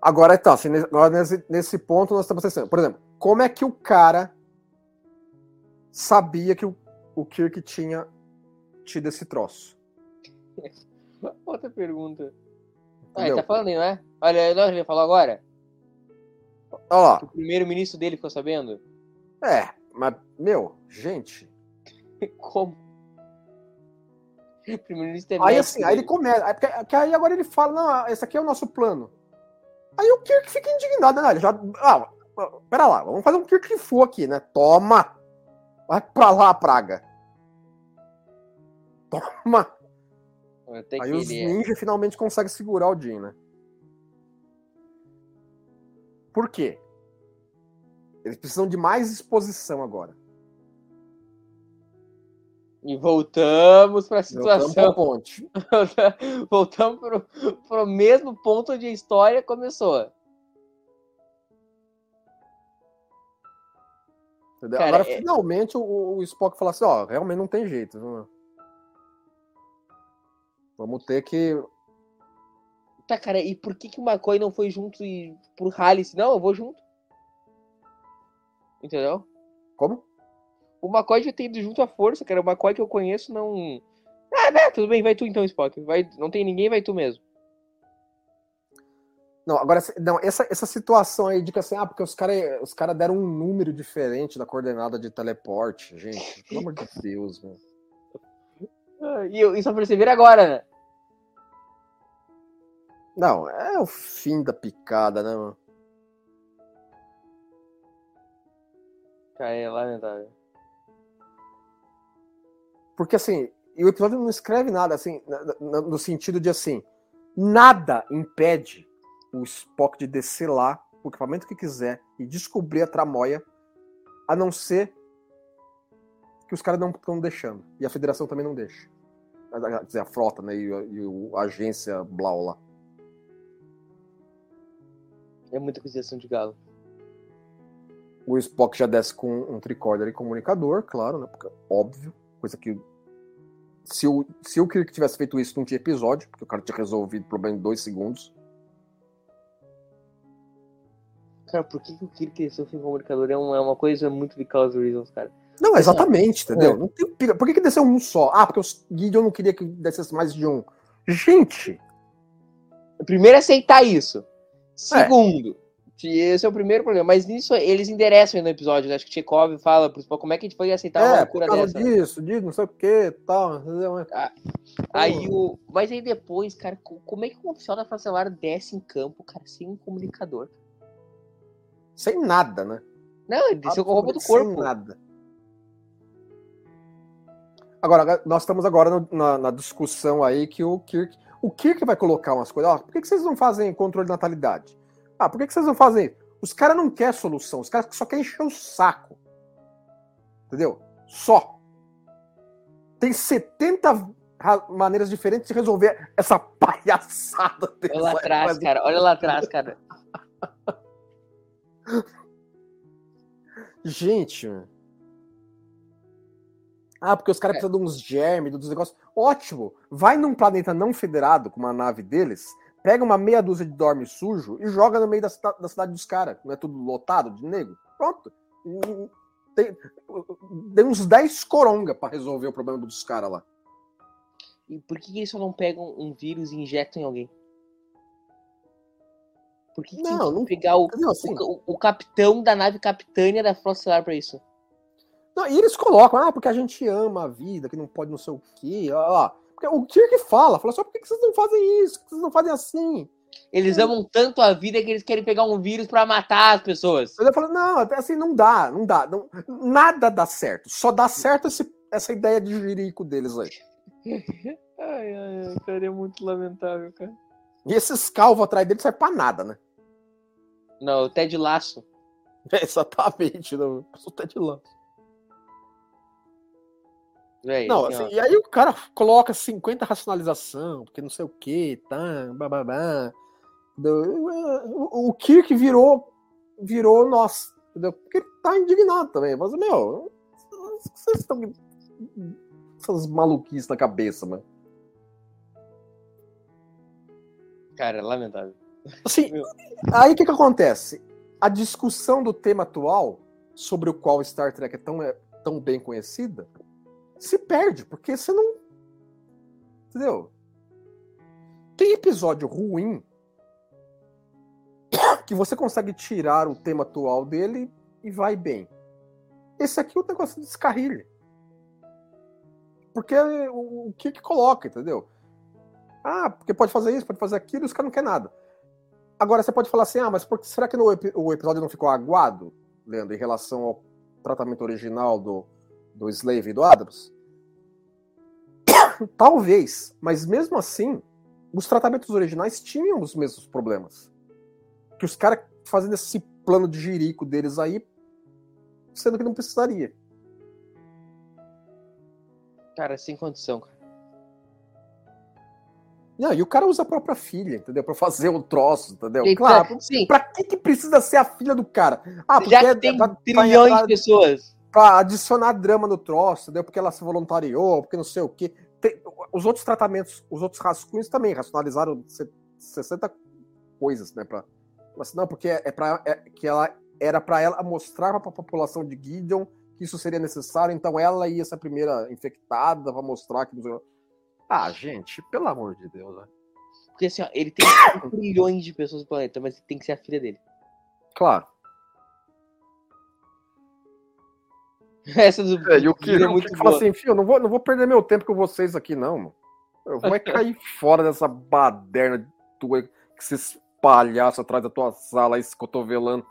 Agora, então, assim, agora nesse, nesse ponto nós estamos pensando. Por exemplo, como é que o cara sabia que o, o Kirk tinha tido esse troço? (laughs)
Outra pergunta. Ah, ele tá falando não é? Olha, não, ele falou agora.
Ó.
O primeiro-ministro dele ficou sabendo?
É, mas, meu, gente. (laughs)
Como? primeiro-ministro é
Aí assim, aí ele começa. Aí, porque, aí agora ele fala, não, esse aqui é o nosso plano. Aí o Kirk fica indignado, né? Ele já. Ah, pera lá, vamos fazer um Kirk Fu aqui, né? Toma! Vai pra lá, praga. Toma! Aí os é. ninjas finalmente conseguem segurar o Jin, né? Por quê? Eles precisam de mais exposição agora.
E voltamos para a situação. (laughs)
Voltamos
voltamos para o mesmo ponto onde a história começou.
Cara, Agora, é... finalmente, o, o, Spock fala assim: ó, realmente não tem jeito. Vamos ter que.
Tá, cara, e por que, que o McCoy não foi junto e pro Hallis? Não, eu vou junto. Entendeu?
Como?
O McCoy já ter ido junto à força, cara. O McCoy que eu conheço não. Ah, né? Tudo bem, vai tu então, Spock. Vai... Não tem ninguém, vai tu mesmo.
Não, agora, não, essa, essa situação aí de que assim, ah, porque os caras os cara deram um número diferente da coordenada de teleporte, gente. Pelo amor de Deus, meu. (laughs)
E, e só perceber agora, né?
Não, é o fim da picada, né, mano?
Cara, é lamentável.
Porque assim, e o episódio não escreve nada, assim, no sentido de assim, nada impede o Spock de descer lá, o equipamento que quiser, e descobrir a tramóia, a não que os caras não estão deixando. E a federação também não deixa. Quer dizer, a frota, né? E, a, e a agência Blau lá.
É muita acusação de galo.
O Spock já desce com um tricorder e comunicador, claro, né? Porque, óbvio, coisa que. Se o, se o Kirk tivesse feito isso, não tinha episódio, porque o cara tinha resolvido o problema em dois segundos.
Cara, por que, que o Kirk desceu sem comunicador é uma, é uma coisa muito because reasons, cara.
Não, exatamente, entendeu? É. Não tem, por que, que desceu um só? Ah, porque o Gideon não queria que descesse mais de um. Gente!
Primeiro, aceitar isso. Segundo, é. esse é o primeiro problema. Mas nisso eles endereçam no episódio, né? Acho que Chekhov fala como é que a gente foi aceitar
é,
uma loucura
por
dessa.
disso, disso, não sei o que, tal.
Ah, aí o... Mas aí depois, cara, como é que um oficial da Francelar desce em campo, cara, sem um comunicador?
Sem nada, né?
Não, ele desceu com a roupa do corpo.
Sem nada. Agora, nós estamos agora no, na, na, discussão aí que o Kirk. O Kirk vai colocar umas coisas. Por que, que vocês não fazem controle de natalidade? Ah, por que, que vocês não fazem? Os caras não querem solução, os caras só querem encher o saco. Entendeu? Só. Tem 70 maneiras diferentes de resolver essa palhaçada.
Olha lá atrás, cara. Olha lá atrás, cara. (laughs)
Gente, ah, porque os caras é. precisam de uns germes, dos negócios. Ótimo! Vai num planeta não federado, com uma nave deles, pega uma meia dúzia de dorme sujo e joga no meio da, da cidade dos caras. Não é tudo lotado de negro? Pronto. Tem, tem uns 10 coronga para resolver o problema dos caras lá.
E por que eles só não pegam um vírus e injetam em alguém? Por que, não, tem não pegar o, não, assim, o, o, capitão da nave capitânia da Frota Estelar pra isso?
Não, e eles colocam, ah, porque a gente ama a vida, que não pode não sei o quê. Ó, porque o Kirk fala, fala só por que vocês não fazem isso? Por que vocês não fazem assim?
Eles amam tanto a vida que eles querem pegar um vírus para matar as pessoas.
Eu falo, não, assim, não dá, não dá. Não, nada dá certo. Só dá certo esse, essa ideia de jirico deles aí. (laughs)
ai, ai, ai, cara, é muito lamentável, cara.
E esses calvos atrás dele serve pra nada, né?
Não, o Ted Laço.
É, (laughs) exatamente, não. O Ted Laço. É não, assim, e aí o cara coloca 50 racionalização, porque não sei o que, tá, bababá. O, o Kirk virou, virou nós, entendeu? Porque ele tá indignado também. Mas, meu, vocês estão essas maluquices na cabeça, mano.
Cara, é lamentável.
Assim, aí o que que acontece? A discussão do tema atual, sobre o qual Star Trek é tão, é tão bem conhecida, se perde, porque você não. Entendeu? Tem episódio ruim (coughs) que você consegue tirar o tema atual dele e vai bem. Esse aqui é o negócio descarrilha. Porque o, que que coloca, entendeu? Ah, porque pode fazer isso, pode fazer aquilo, os caras não querem nada. Agora você pode falar assim, ah, mas por, será que no, o episódio não ficou aguado, Leandro, em relação ao tratamento original do, do Slave e do Adams? (coughs) Talvez, mas mesmo assim, os tratamentos originais tinham os mesmos problemas. Que os caras fazendo esse plano de jirico deles aí, sendo que não precisaria.
Cara, sem condição, cara.
Não, e o cara usa a própria filha, entendeu? Pra fazer o um troço, entendeu? Então, claro. Sim. Pra que, que precisa ser a filha do cara?
Ah, porque Já é tem é, trilhões de pessoas
para adicionar drama no troço, entendeu? Porque ela se voluntariou, porque não sei o quê. Tem, os outros tratamentos, os outros rascunhos também racionalizaram 60 coisas, né? Pra, mas não, porque é, é para é, que ela era para ela mostrar para a população de Gideon que isso seria necessário, então ela ia ser a primeira infectada para mostrar que. Ah, gente, pelo amor de Deus, né?
Porque assim, ó, ele tem (coughs) trilhões de pessoas no planeta, mas tem que ser a filha dele.
Claro. (laughs)
Essa do
é, e o que é muito fala assim, filho, não vou, não vou perder meu tempo com vocês aqui, não, mano. Eu vou é (laughs) cair fora dessa baderna tua que se espalhaça atrás da tua sala aí se cotovelando.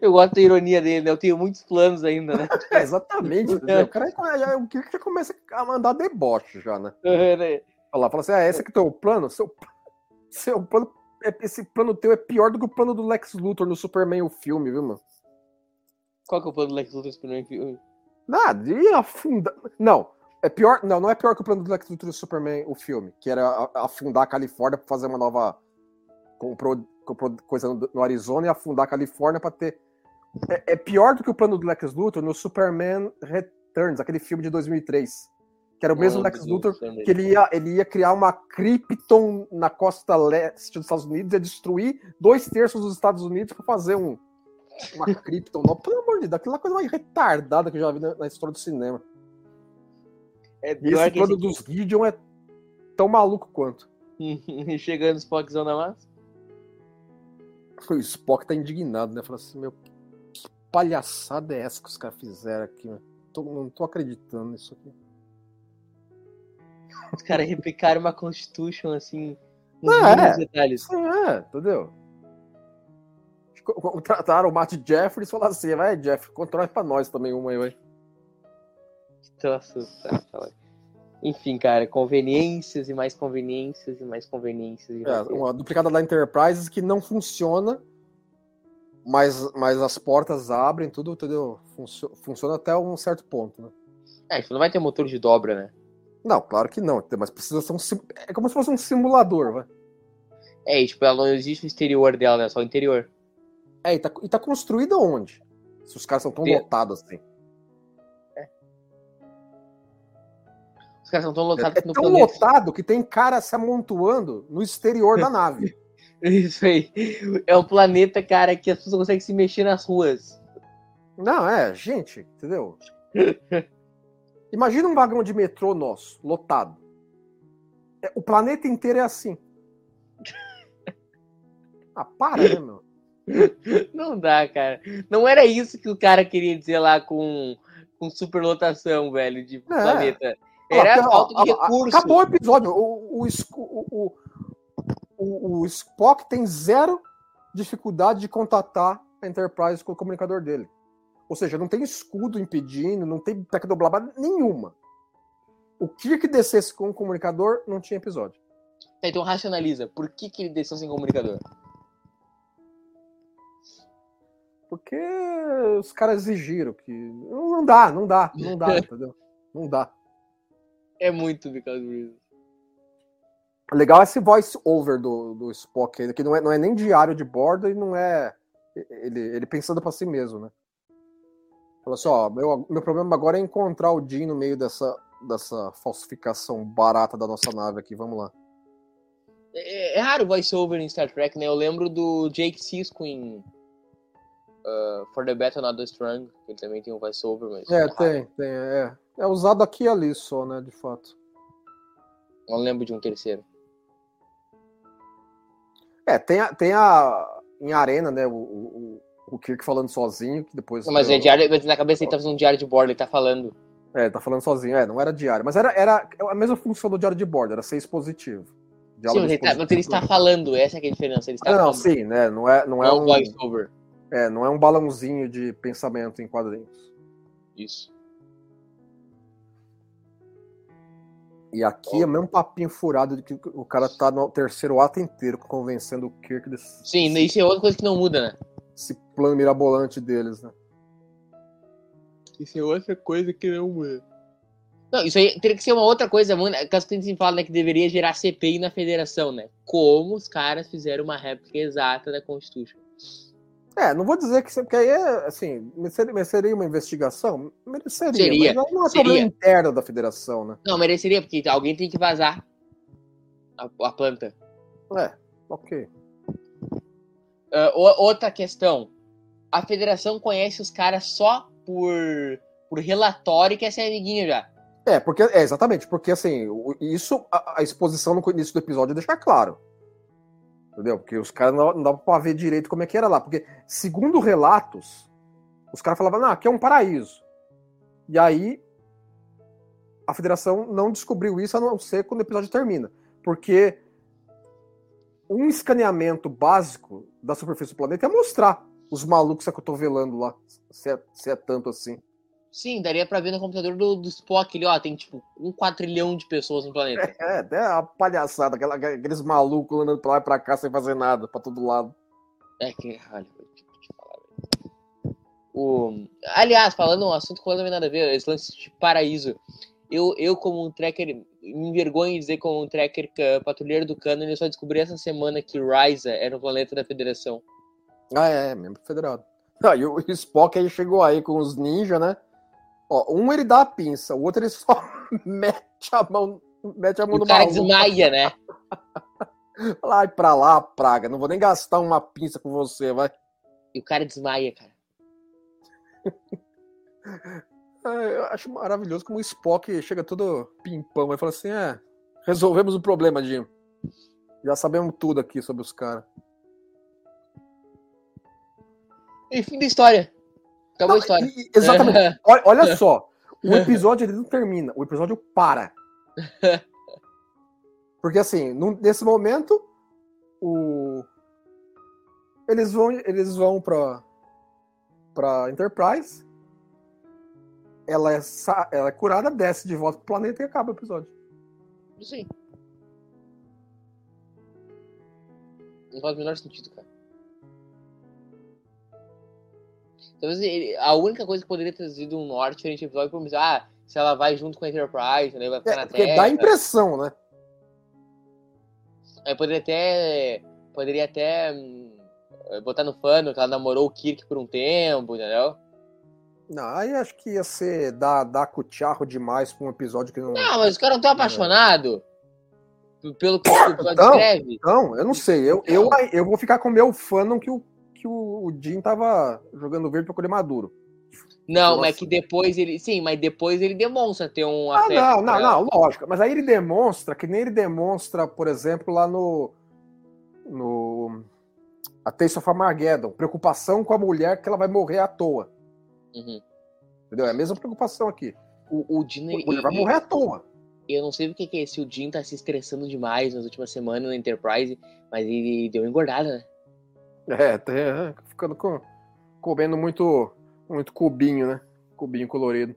Eu gosto da ironia dele, né? Eu tenho muitos planos ainda, né? (laughs)
É, exatamente. É. O cara é, o que já começa a mandar deboche já, né? É, né? Fala, fala assim, ah, esse é o teu plano? Seu, seu plano, esse plano teu é pior do que o plano do Lex Luthor no Superman, o filme, viu, mano?
Qual que é o plano do Lex Luthor Superman filme?
Nada, ia afundar. Não, é pior. Não, não é pior que o plano do Lex Luthor Superman, o filme, que era afundar a Califórnia para fazer uma nova comprou, comprou coisa no, no Arizona e afundar a Califórnia para ter. É, é, pior do que o plano do Lex Luthor no Superman Returns, aquele filme de 2003. Que era o mesmo Lex Luthor, que ele ia, ele ia criar uma Krypton na costa leste dos Estados Unidos, ia destruir dois terços dos Estados Unidos para fazer um, uma Krypton. Não, pelo amor de Deus, aquela coisa mais retardada que eu já vi na, na história do cinema. É e esse plano esse... dos Gideon é tão maluco quanto. (laughs)
Chegando o Spockzão na massa?
O Spock tá indignado, né? Fala assim, meu, que palhaçada é essa que os caras fizeram aqui, né? Tô, não tô acreditando nisso aqui.
Os caras replicaram uma Constitution assim,
nos é, detalhes. É, entendeu? Contrataram o Matt Jeffries e falaram assim: vai, Jeff, controla pra nós também uma aí, vai.
Troço, tá, tá, enfim, cara, conveniências e mais conveniências e mais conveniências. E
é, uma duplicada da Enterprise que não funciona, mas, mas as portas abrem, tudo, entendeu? Funcio funciona até um certo ponto, né?
É, isso não vai ter motor de dobra, né?
Não, claro que não, mas precisa ser um. É como se fosse um simulador, vai.
É, e, tipo, ela não existe o exterior dela, né? Só o interior.
É, e tá, e tá construída onde? Se os caras são tão lotados assim.
Os caras são tão lotados
é, é tão planeta. lotado que tem cara se amontoando no exterior da nave. (laughs)
Isso aí. É o planeta, cara, que as pessoas conseguem se mexer nas ruas.
Não, é, gente, entendeu? (laughs) Imagina um vagão de metrô nosso, lotado. É, o planeta inteiro é assim. (laughs) Ah, para, né, meu? (laughs)
Não dá, cara. Não era isso que o cara queria dizer lá com, com superlotação, velho, de é. planeta. Era ah, falta de recurso.
Acabou o episódio. O, o, o, o, Spock tem zero dificuldade de contatar a Enterprise com o comunicador dele. Ou seja, não tem escudo impedindo, não tem tecnoblabada nenhuma. O Kirk descesse com o comunicador, não tinha episódio.
Então racionaliza. Por que, que ele desceu sem comunicador?
Porque os caras exigiram que. Não dá, não dá, não dá, (laughs) entendeu? Não dá.
É muito Because Reasons.
Legal esse voice over do, do Spock ainda, que não é, não é nem diário de bordo e não é ele, ele pensando para si mesmo, né? Falou assim, ó, meu, meu problema agora é encontrar o Dean no meio dessa, dessa falsificação barata da nossa nave aqui, vamos lá.
É, é raro voice over em Star Trek, né? Eu lembro do Jake Sisko em uh, For the Battle Not the Strong, que ele também tem um voice over, mas...
É, é tem, tem, é. É usado aqui e ali só, né, de fato.
Não lembro de um terceiro.
É, tem a, tem a em arena, né, o, o, o Kirk falando sozinho, que depois...
Não, mas é diário, na cabeça ele tá fazendo um diário de bordo, ele tá falando.
É, tá falando sozinho, é, não era diário, mas era, era a mesma função do diário de bordo, era ser expositivo.
Sim, mas ele, tá, mas ele, está falando, essa é a diferença. Ele está
não,
falando.
sim, né, não é, não é, é um... Voice over. É, não é um balãozinho de pensamento em quadrinhos.
Isso.
E aqui é o mesmo papinho furado de que o cara tá no terceiro ato inteiro convencendo o Kirk desse.
Sim, isso é outra coisa que não muda, né?
Esse plano mirabolante deles, né?
Isso é outra coisa que não muda. Não, isso aí teria que ser uma outra coisa, mano. Caso que a gente fala né, que deveria gerar CPI na federação, né? Como os caras fizeram uma réplica exata da Constitution.
É, não vou dizer que porque aí é assim, mereceria uma investigação? Mereceria,
seria,
mas não é seria. problema interno da federação, né?
Não, mereceria, porque alguém tem que vazar a, a planta.
É, ok.
Uh, outra questão. A federação conhece os caras só por, por relatório que é ser amiguinho já.
É, porque é, exatamente, porque assim, isso a, a exposição no início do episódio deixa claro. Entendeu? Porque os caras não, não dava pra ver direito como é que era lá. Porque, segundo relatos, os caras falavam, não, aqui é um paraíso. E aí, a federação não descobriu isso a não ser quando o episódio termina. Porque um escaneamento básico da superfície do planeta é mostrar os malucos acotovelando lá, se é, se é tanto assim.
Sim, daria pra ver no computador do, do Spock ali, ó, tem tipo um quadrilhão de pessoas no planeta. (laughs)
É, é uma palhaçada, aquela, aqueles malucos andando pra lá e pra cá sem fazer nada, pra todo lado.
É que, olha, te, falar, o, Aliás, falando um assunto que não tem nada a ver, esse lance de paraíso. Eu, eu como um tracker, me envergonho de dizer como um tracker patrulheiro do Canon, eu só descobri essa semana que Ryza era um planeta da Federação.
Ah, é, membro federado. Ah, e o Spock aí chegou aí com os ninja, né? Ó, um ele dá a pinça, o outro ele só (laughs) mete a mão, mete a mão
E
no
o cara
maluco.
desmaia, né? (laughs)
Vai pra lá, praga. Não vou nem gastar uma pinça com você, vai.
E o cara desmaia, cara. (laughs)
É, eu acho maravilhoso como o Spock chega todo pimpão e fala assim: é, resolvemos o problema, Jim. Já sabemos tudo aqui sobre os caras.
E fim da história. Acabou a história.
exatamente. (laughs) Olha, olha só, o episódio ele não termina, o episódio para. (laughs) Porque assim, nesse momento, o eles vão eles vão para para Enterprise. Ela é, ela é curada, desce de volta pro planeta e acaba o episódio.
Sim. Não faz o menor sentido, cara. Talvez ele- a única coisa que poderia ter sido um norte diferente do episódio foi ah, se ela vai junto com a Enterprise, né, vai ficar
É,
na
porque
Terra.
dá a impressão, né?
Aí poderia até. Poderia até hum, botar no fano que ela namorou o Kirk por um tempo, entendeu?
Não, aí acho que ia ser dar, dar cucharro demais pra um episódio que não.
Não, mas os caras não estão apaixonados. Pelo que o episódio
Então,
descreve.
Não, eu não sei. Eu, eu, eu vou ficar com o meu fandom que o, que o, o Jim tava jogando verde pra colher maduro.
Não,
Nossa.
mas que depois ele. Sim, mas depois ele demonstra ter um
Ah,
afeto.
não, não, não, lógico. Mas aí ele demonstra, que nem ele demonstra, por exemplo, lá no. No. A Taste of Armageddon. Preocupação com a mulher que ela vai morrer à toa.
Uhum.
Entendeu? É a mesma preocupação aqui.
O, o Jim,
A
ele-
mulher vai morrer à toa.
eu não sei porque que é, se o Jim tá se estressando demais nas últimas semanas na Enterprise, mas ele deu engordada, né? (laughs)
É, tá é, ficando com, comendo muito, muito cubinho, né? Cubinho colorido.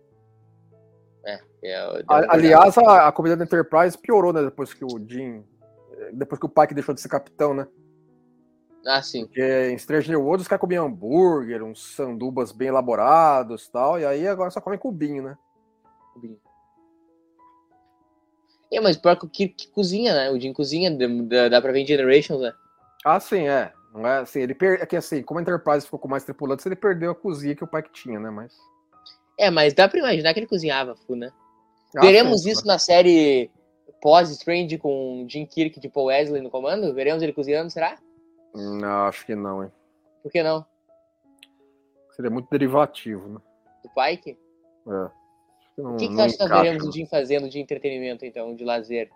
É,
A-
engordada.
aliás, a, a comida da Enterprise piorou, né? Depois que o Jim. Depois que o Pike deixou de ser capitão, né?
Ah, sim.
Porque em Stranger Worlds os caras comiam hambúrguer, uns sandubas bem elaborados e tal, e aí agora só comem cubinho, né?
Cubinho. É, mas pior que o Kirk cozinha, né? O Jim cozinha, dá, dá pra ver em Generations, né?
Ah, sim, é. Não é assim, ele per... é que assim, como a Enterprise ficou com mais tripulantes, ele perdeu a cozinha que o Pike tinha, né? Mas.
É, mas dá pra imaginar que ele cozinhava, fu, né?
Ah,
Veremos
sim,
isso na série pós-Strange com Jim Kirk de Paul Wesley no comando? Veremos ele cozinhando, será?
Não, acho que não, hein?
Por que não?
Seria muito derivativo, né?
Do Pike?
É. Não,
O que, que você acha que nós veremos o Jim fazendo de entretenimento, então, de lazer?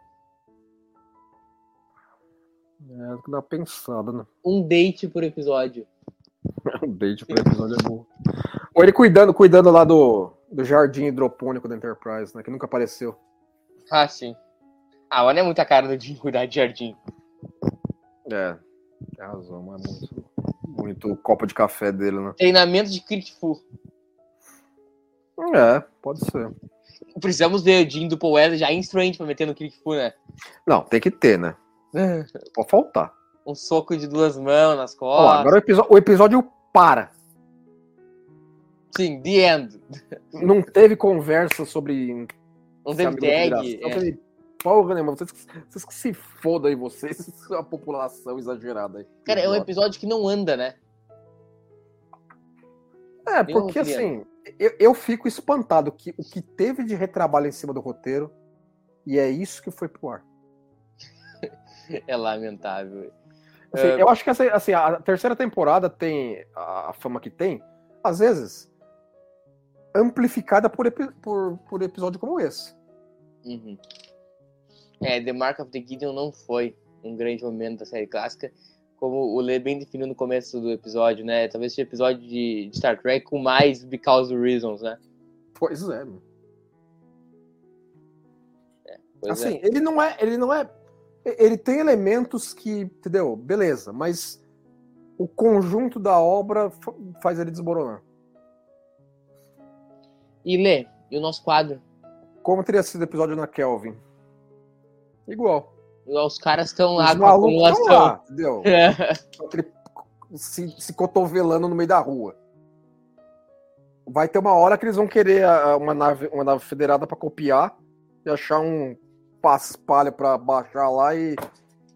É, tem que dar uma pensada, né?
Um date por episódio.
O (laughs) date pro episódio é bom. Ou ele cuidando, cuidando lá do, do jardim hidropônico da Enterprise, né? Que nunca apareceu.
Ah, sim. Ah, olha muita cara do Jim cuidar de jardim.
É, tem razão, mas é muito, muito copo de café dele, né?
Treinamento de Fu.
É, pode ser.
Precisamos o Jim do já em Strange pra meter no Fu, né?
Não, tem que ter, né? Pode faltar.
Um soco de duas mãos nas costas.
agora o episódio, o episódio para.
Sim, the end. (laughs)
Não teve conversa sobre.
Não teve tag. é.
teve Porra nenhuma, vocês, vocês que se fodam aí, vocês, (laughs) a população exagerada aí.
Cara, é um episódio que não anda, né?
É,
Nenhum
porque
roteiro.
assim, eu, eu fico espantado que o que teve de retrabalho em cima do roteiro, e é isso que foi pro ar.
É lamentável.
Assim,
É.
Eu acho que essa, assim, a terceira temporada tem a, fama que tem, às vezes, amplificada por, por, por episódio como esse.
Uhum. É, The Mark of the Gideon não foi um grande momento da série clássica, como o Lê bem definiu no começo do episódio, né? Talvez seja episódio de, de Star Trek com mais Because of Reasons, né?
Pois é. meu.
Pois
assim,
é.
ele não é, ele não é, ele tem elementos que, entendeu? Beleza, mas o conjunto da obra fa- faz ele desmoronar.
E Lê, e o nosso quadro?
Como teria sido o episódio na Kelvin? Igual.
Os caras estão lá
Os
com a acumulação.
lá, entendeu? (laughs) Aquele- se, se cotovelando no meio da rua. Vai ter uma hora que eles vão querer a- a- uma nave, uma nave federada para copiar e achar um, paspalha pra baixar lá e,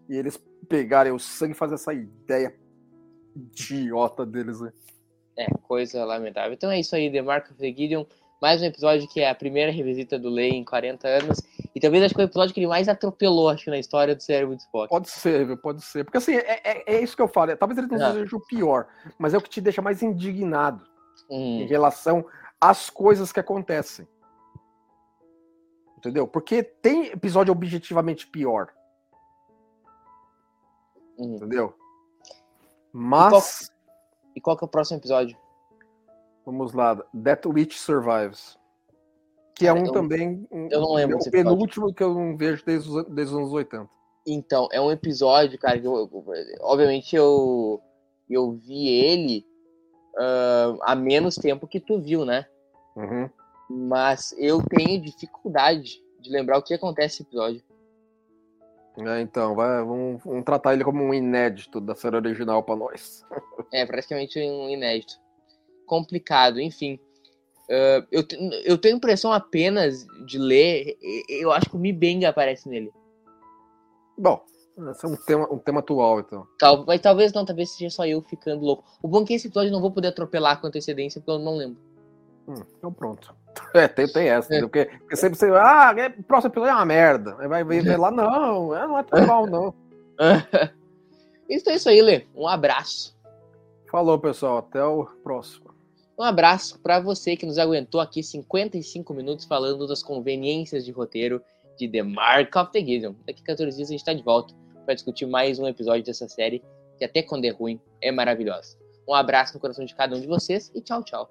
e eles pegarem o sangue e fazer essa ideia idiota deles, né?
É, coisa lamentável. Então é isso aí, The Mark of the Gideon. Mais um episódio que é a primeira revisita do Lei em 40 anos. E talvez acho que é o episódio que ele mais atropelou, acho na história do cérebro de Spock.
Pode ser? Pode ser. Porque assim, é, é, é isso que eu falo. Talvez ele não
Ah.
seja o pior, mas é o que te deixa mais indignado em
Hum,
relação às coisas que acontecem. Entendeu? Porque tem episódio objetivamente pior,
hum.
entendeu? Mas,
E qual que é o próximo episódio?
vamos lá, That Witch Survives. Que é
Cara,
um
eu-
também. um-
eu não lembro
É o
episódio.
penúltimo que eu não vejo desde os, desde os anos 80.
Então, é um episódio, cara, que eu, eu- obviamente eu, eu vi ele ah, há menos tempo que tu viu, né?
Uhum.
Mas eu tenho dificuldade de lembrar o que acontece nesse episódio.
É, então, vai, vamos, vamos tratar ele como um inédito da série original pra nós.
É praticamente um inédito. Complicado, enfim. Ah, eu, eu tenho a impressão apenas de ler, eu acho que o Mibenga aparece nele.
Bom, esse é um tema, um tema atual, então.
Tal, mas talvez não, talvez seja só eu ficando louco. O bom é que esse episódio eu não vou poder atropelar com antecedência, porque eu não lembro.
Hum, então pronto. (laughs) É, tem, tem essa, entendeu? Porque, porque sempre você. Ah, é, o próximo episódio é uma merda. Aí vai ver, lá, (laughs) não, é, não é tão mal, não. (laughs)
Então é isso aí, Lê. Um abraço.
Falou, pessoal. Até o próximo.
Um abraço para você que nos aguentou aqui 55 minutos falando das conveniências de roteiro de The Mark of the Gideon. Daqui a 14 dias a gente tá de volta para discutir mais um episódio dessa série, que até quando é ruim, é maravilhosa. Um abraço no coração de cada um de vocês e tchau, tchau.